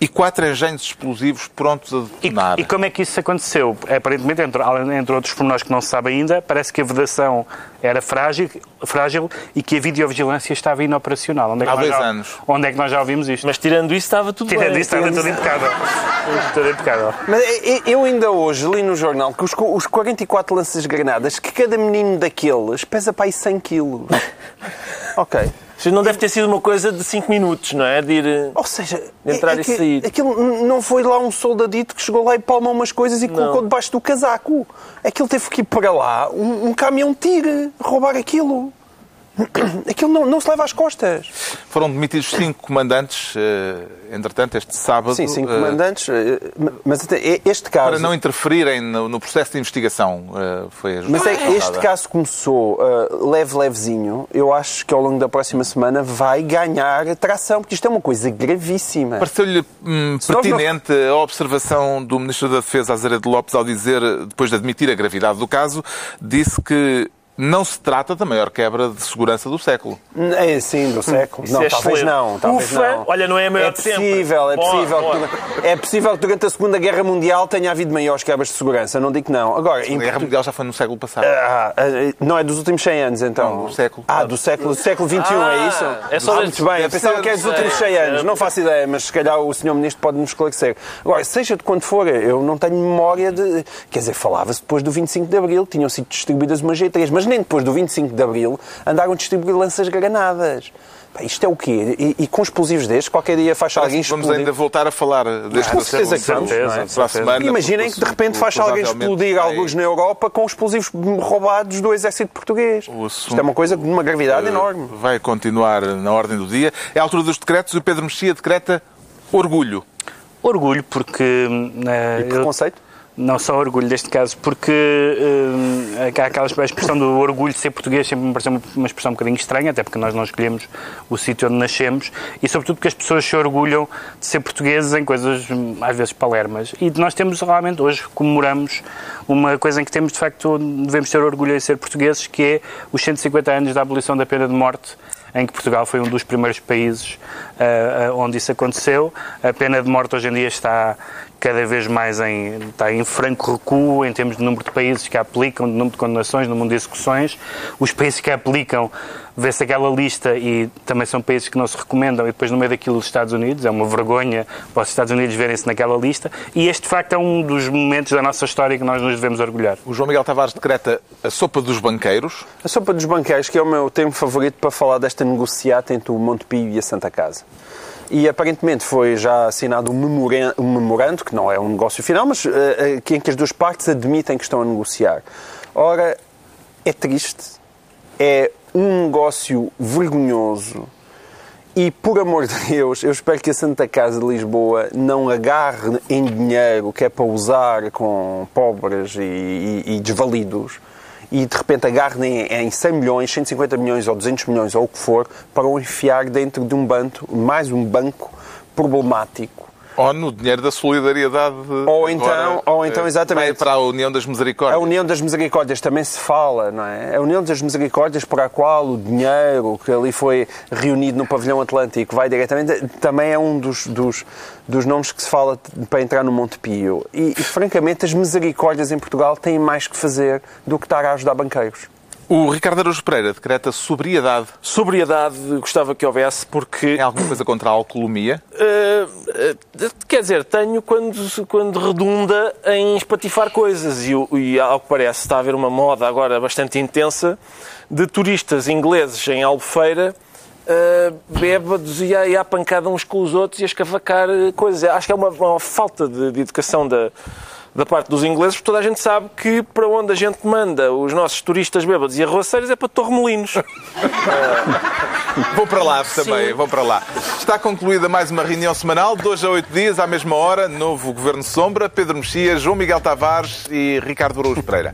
[SPEAKER 1] e 4 engenhos explosivos prontos a
[SPEAKER 4] E,
[SPEAKER 1] detonar.
[SPEAKER 4] e como é que isso aconteceu? Aparentemente, entre, entre outros pormenores que não se sabe ainda, parece que a vedação era frágil, frágil e que a videovigilância estava inoperacional. Onde é que
[SPEAKER 1] Há dois
[SPEAKER 4] já,
[SPEAKER 1] anos.
[SPEAKER 4] Onde é que nós já ouvimos isto?
[SPEAKER 3] Mas tirando isso, estava tudo
[SPEAKER 4] Tirando
[SPEAKER 3] bem.
[SPEAKER 4] isso, estava tudo impecável. Tudo impecável.
[SPEAKER 2] Mas e- eu ainda hoje li no jornal que os, os 44 lanças-granadas, que cada menino daqueles pesa para aí 100 quilos. ok.
[SPEAKER 3] Isto não deve ter sido uma coisa de 5 minutos, não é? De ir...
[SPEAKER 2] Ou seja,
[SPEAKER 3] Entrar
[SPEAKER 2] é-
[SPEAKER 3] e
[SPEAKER 2] aqui-
[SPEAKER 3] sair.
[SPEAKER 2] aquilo não foi lá um soldadito que chegou lá e palmou umas coisas e colocou debaixo do casaco. Aquilo teve que ir para lá um, um caminhão tigre roubar aquilo. Aquilo não, não se leva às costas.
[SPEAKER 1] Foram demitidos 5 comandantes, eh, entretanto, este sábado.
[SPEAKER 2] Sim, cinco
[SPEAKER 1] eh,
[SPEAKER 2] comandantes, eh, mas este caso...
[SPEAKER 1] Para não interferirem no, processo de investigação. foi a
[SPEAKER 2] Mas é, este caso começou leve, levezinho. Eu acho que ao longo da próxima semana vai ganhar tração, porque isto é uma coisa gravíssima.
[SPEAKER 1] Pareceu-lhe hum,
[SPEAKER 2] nós não-
[SPEAKER 1] pertinente a observação do Ministro da Defesa, Azeredo Lopes, ao dizer, depois de admitir a gravidade do caso, disse que não se trata da maior quebra de segurança do século.
[SPEAKER 2] É sim, do século.
[SPEAKER 3] Isso
[SPEAKER 2] não,
[SPEAKER 3] é
[SPEAKER 2] talvez
[SPEAKER 3] excelente.
[SPEAKER 2] não. Talvez
[SPEAKER 3] Ufa,
[SPEAKER 2] não.
[SPEAKER 3] olha, não é a maior
[SPEAKER 2] é
[SPEAKER 3] de sempre.
[SPEAKER 2] possível, é possível,
[SPEAKER 3] boa.
[SPEAKER 2] que, é possível que durante a Segunda Guerra Mundial tenha havido maiores quebras de segurança. Não digo que não. Agora,
[SPEAKER 1] A
[SPEAKER 2] em
[SPEAKER 1] Guerra Mundial já foi no século passado.
[SPEAKER 2] Ah, ah, não é dos últimos 100 anos, então?
[SPEAKER 1] Não, do século.
[SPEAKER 2] Ah, do século, do século XXI, é isso?
[SPEAKER 3] é só
[SPEAKER 2] ah, muito bem, eu pensava que é dos últimos
[SPEAKER 3] sei.
[SPEAKER 2] 100 anos. Não faço ideia, mas se calhar o Sr. Ministro pode nos esclarecer. Agora, seja de quando for, eu não tenho memória de... Quer dizer, falava-se depois do 25 de Abril, tinham sido distribuídas umas G3, mas nem depois do 25 de Abril andaram a distribuir lanças-granadas. Pá, Isto é o quê? E, e com explosivos destes, qualquer dia faz alguém
[SPEAKER 1] Vamos
[SPEAKER 2] explodir.
[SPEAKER 1] ainda voltar a falar deste
[SPEAKER 2] com certeza que vamos,
[SPEAKER 4] é?
[SPEAKER 1] para a semana,
[SPEAKER 2] Imaginem que de repente faz alguém explodir
[SPEAKER 1] provavelmente
[SPEAKER 2] alguns na Europa com explosivos roubados do exército português. Isto é uma coisa de uma gravidade
[SPEAKER 1] vai-
[SPEAKER 2] enorme.
[SPEAKER 1] Vai continuar na ordem do dia. É a altura dos decretos e o Pedro Mexia decreta orgulho.
[SPEAKER 4] Orgulho, porque. eh,
[SPEAKER 2] E
[SPEAKER 4] eu-
[SPEAKER 2] preconceito?
[SPEAKER 4] Não só orgulho neste caso, porque uh, aquela expressão do orgulho de ser português sempre me pareceu uma expressão um bocadinho estranha, até porque nós não escolhemos o sítio onde nascemos, e sobretudo porque as pessoas se orgulham de ser portugueses em coisas às vezes palermas. E nós temos realmente, hoje comemoramos uma coisa em que temos de facto, devemos ter orgulho em ser portugueses, que é os 150 anos da abolição da pena de morte em que Portugal foi um dos primeiros países uh, onde isso aconteceu. A pena de morte hoje em dia está cada vez mais em, está em franco recuo em termos de número de países que a aplicam, de número de condenações, no mundo de execuções. Os países que a aplicam, vê-se aquela lista e também são países que não se recomendam e depois no meio daquilo os Estados Unidos, é uma vergonha para os Estados Unidos verem-se naquela lista e este de facto é um dos momentos da nossa história que nós nos devemos orgulhar.
[SPEAKER 1] O João Miguel Tavares decreta a sopa dos banqueiros.
[SPEAKER 2] A sopa dos banqueiros, que é o meu termo favorito para falar desta negociata entre o Montepio e a Santa Casa. E aparentemente foi já assinado um memorando, que não é um negócio final, mas uh, uh, em que as duas partes admitem que estão a negociar. Ora, é triste, é um negócio vergonhoso e, por amor de Deus, eu espero que a Santa Casa de Lisboa não agarre em dinheiro que é para usar com pobres e, e, e desvalidos e de repente agarrem em 100 milhões, 150 milhões ou 200 milhões ou o que for para o enfiar dentro de um banco, mais um banco problemático
[SPEAKER 1] ou no dinheiro da solidariedade.
[SPEAKER 2] Ou então, agora, ou então exatamente.
[SPEAKER 1] Para a União das Misericórdias.
[SPEAKER 2] A União das Misericórdias também se fala, não é? A União das Misericórdias, para a qual o dinheiro que ali foi reunido no pavilhão Atlântico vai diretamente, também é um dos, dos, dos nomes que se fala para entrar no Monte Pio. E, e, francamente, as misericórdias em Portugal têm mais que fazer do que estar a ajudar banqueiros.
[SPEAKER 1] O Ricardo Araújo Pereira decreta sobriedade.
[SPEAKER 3] Sobriedade gostava que houvesse, porque...
[SPEAKER 1] Tem alguma coisa contra a alcoolomia?
[SPEAKER 3] Uh, uh, quer dizer, tenho quando, quando redunda em espatifar coisas. E, e, ao que parece, está a haver uma moda agora bastante intensa de turistas ingleses em Albufeira uh, bêbados e a, e a pancada uns com os outros e a escavacar coisas. Acho que é uma, uma falta de, de educação da da parte dos ingleses, porque toda a gente sabe que para onde a gente manda os nossos turistas bêbados e arroaceiros é para Torremolinos.
[SPEAKER 1] vou para lá também, Sim. vou para lá. Está concluída mais uma reunião semanal, de hoje a oito dias, à mesma hora, novo Governo Sombra, Pedro Mexia, João Miguel Tavares e Ricardo Araújo Pereira.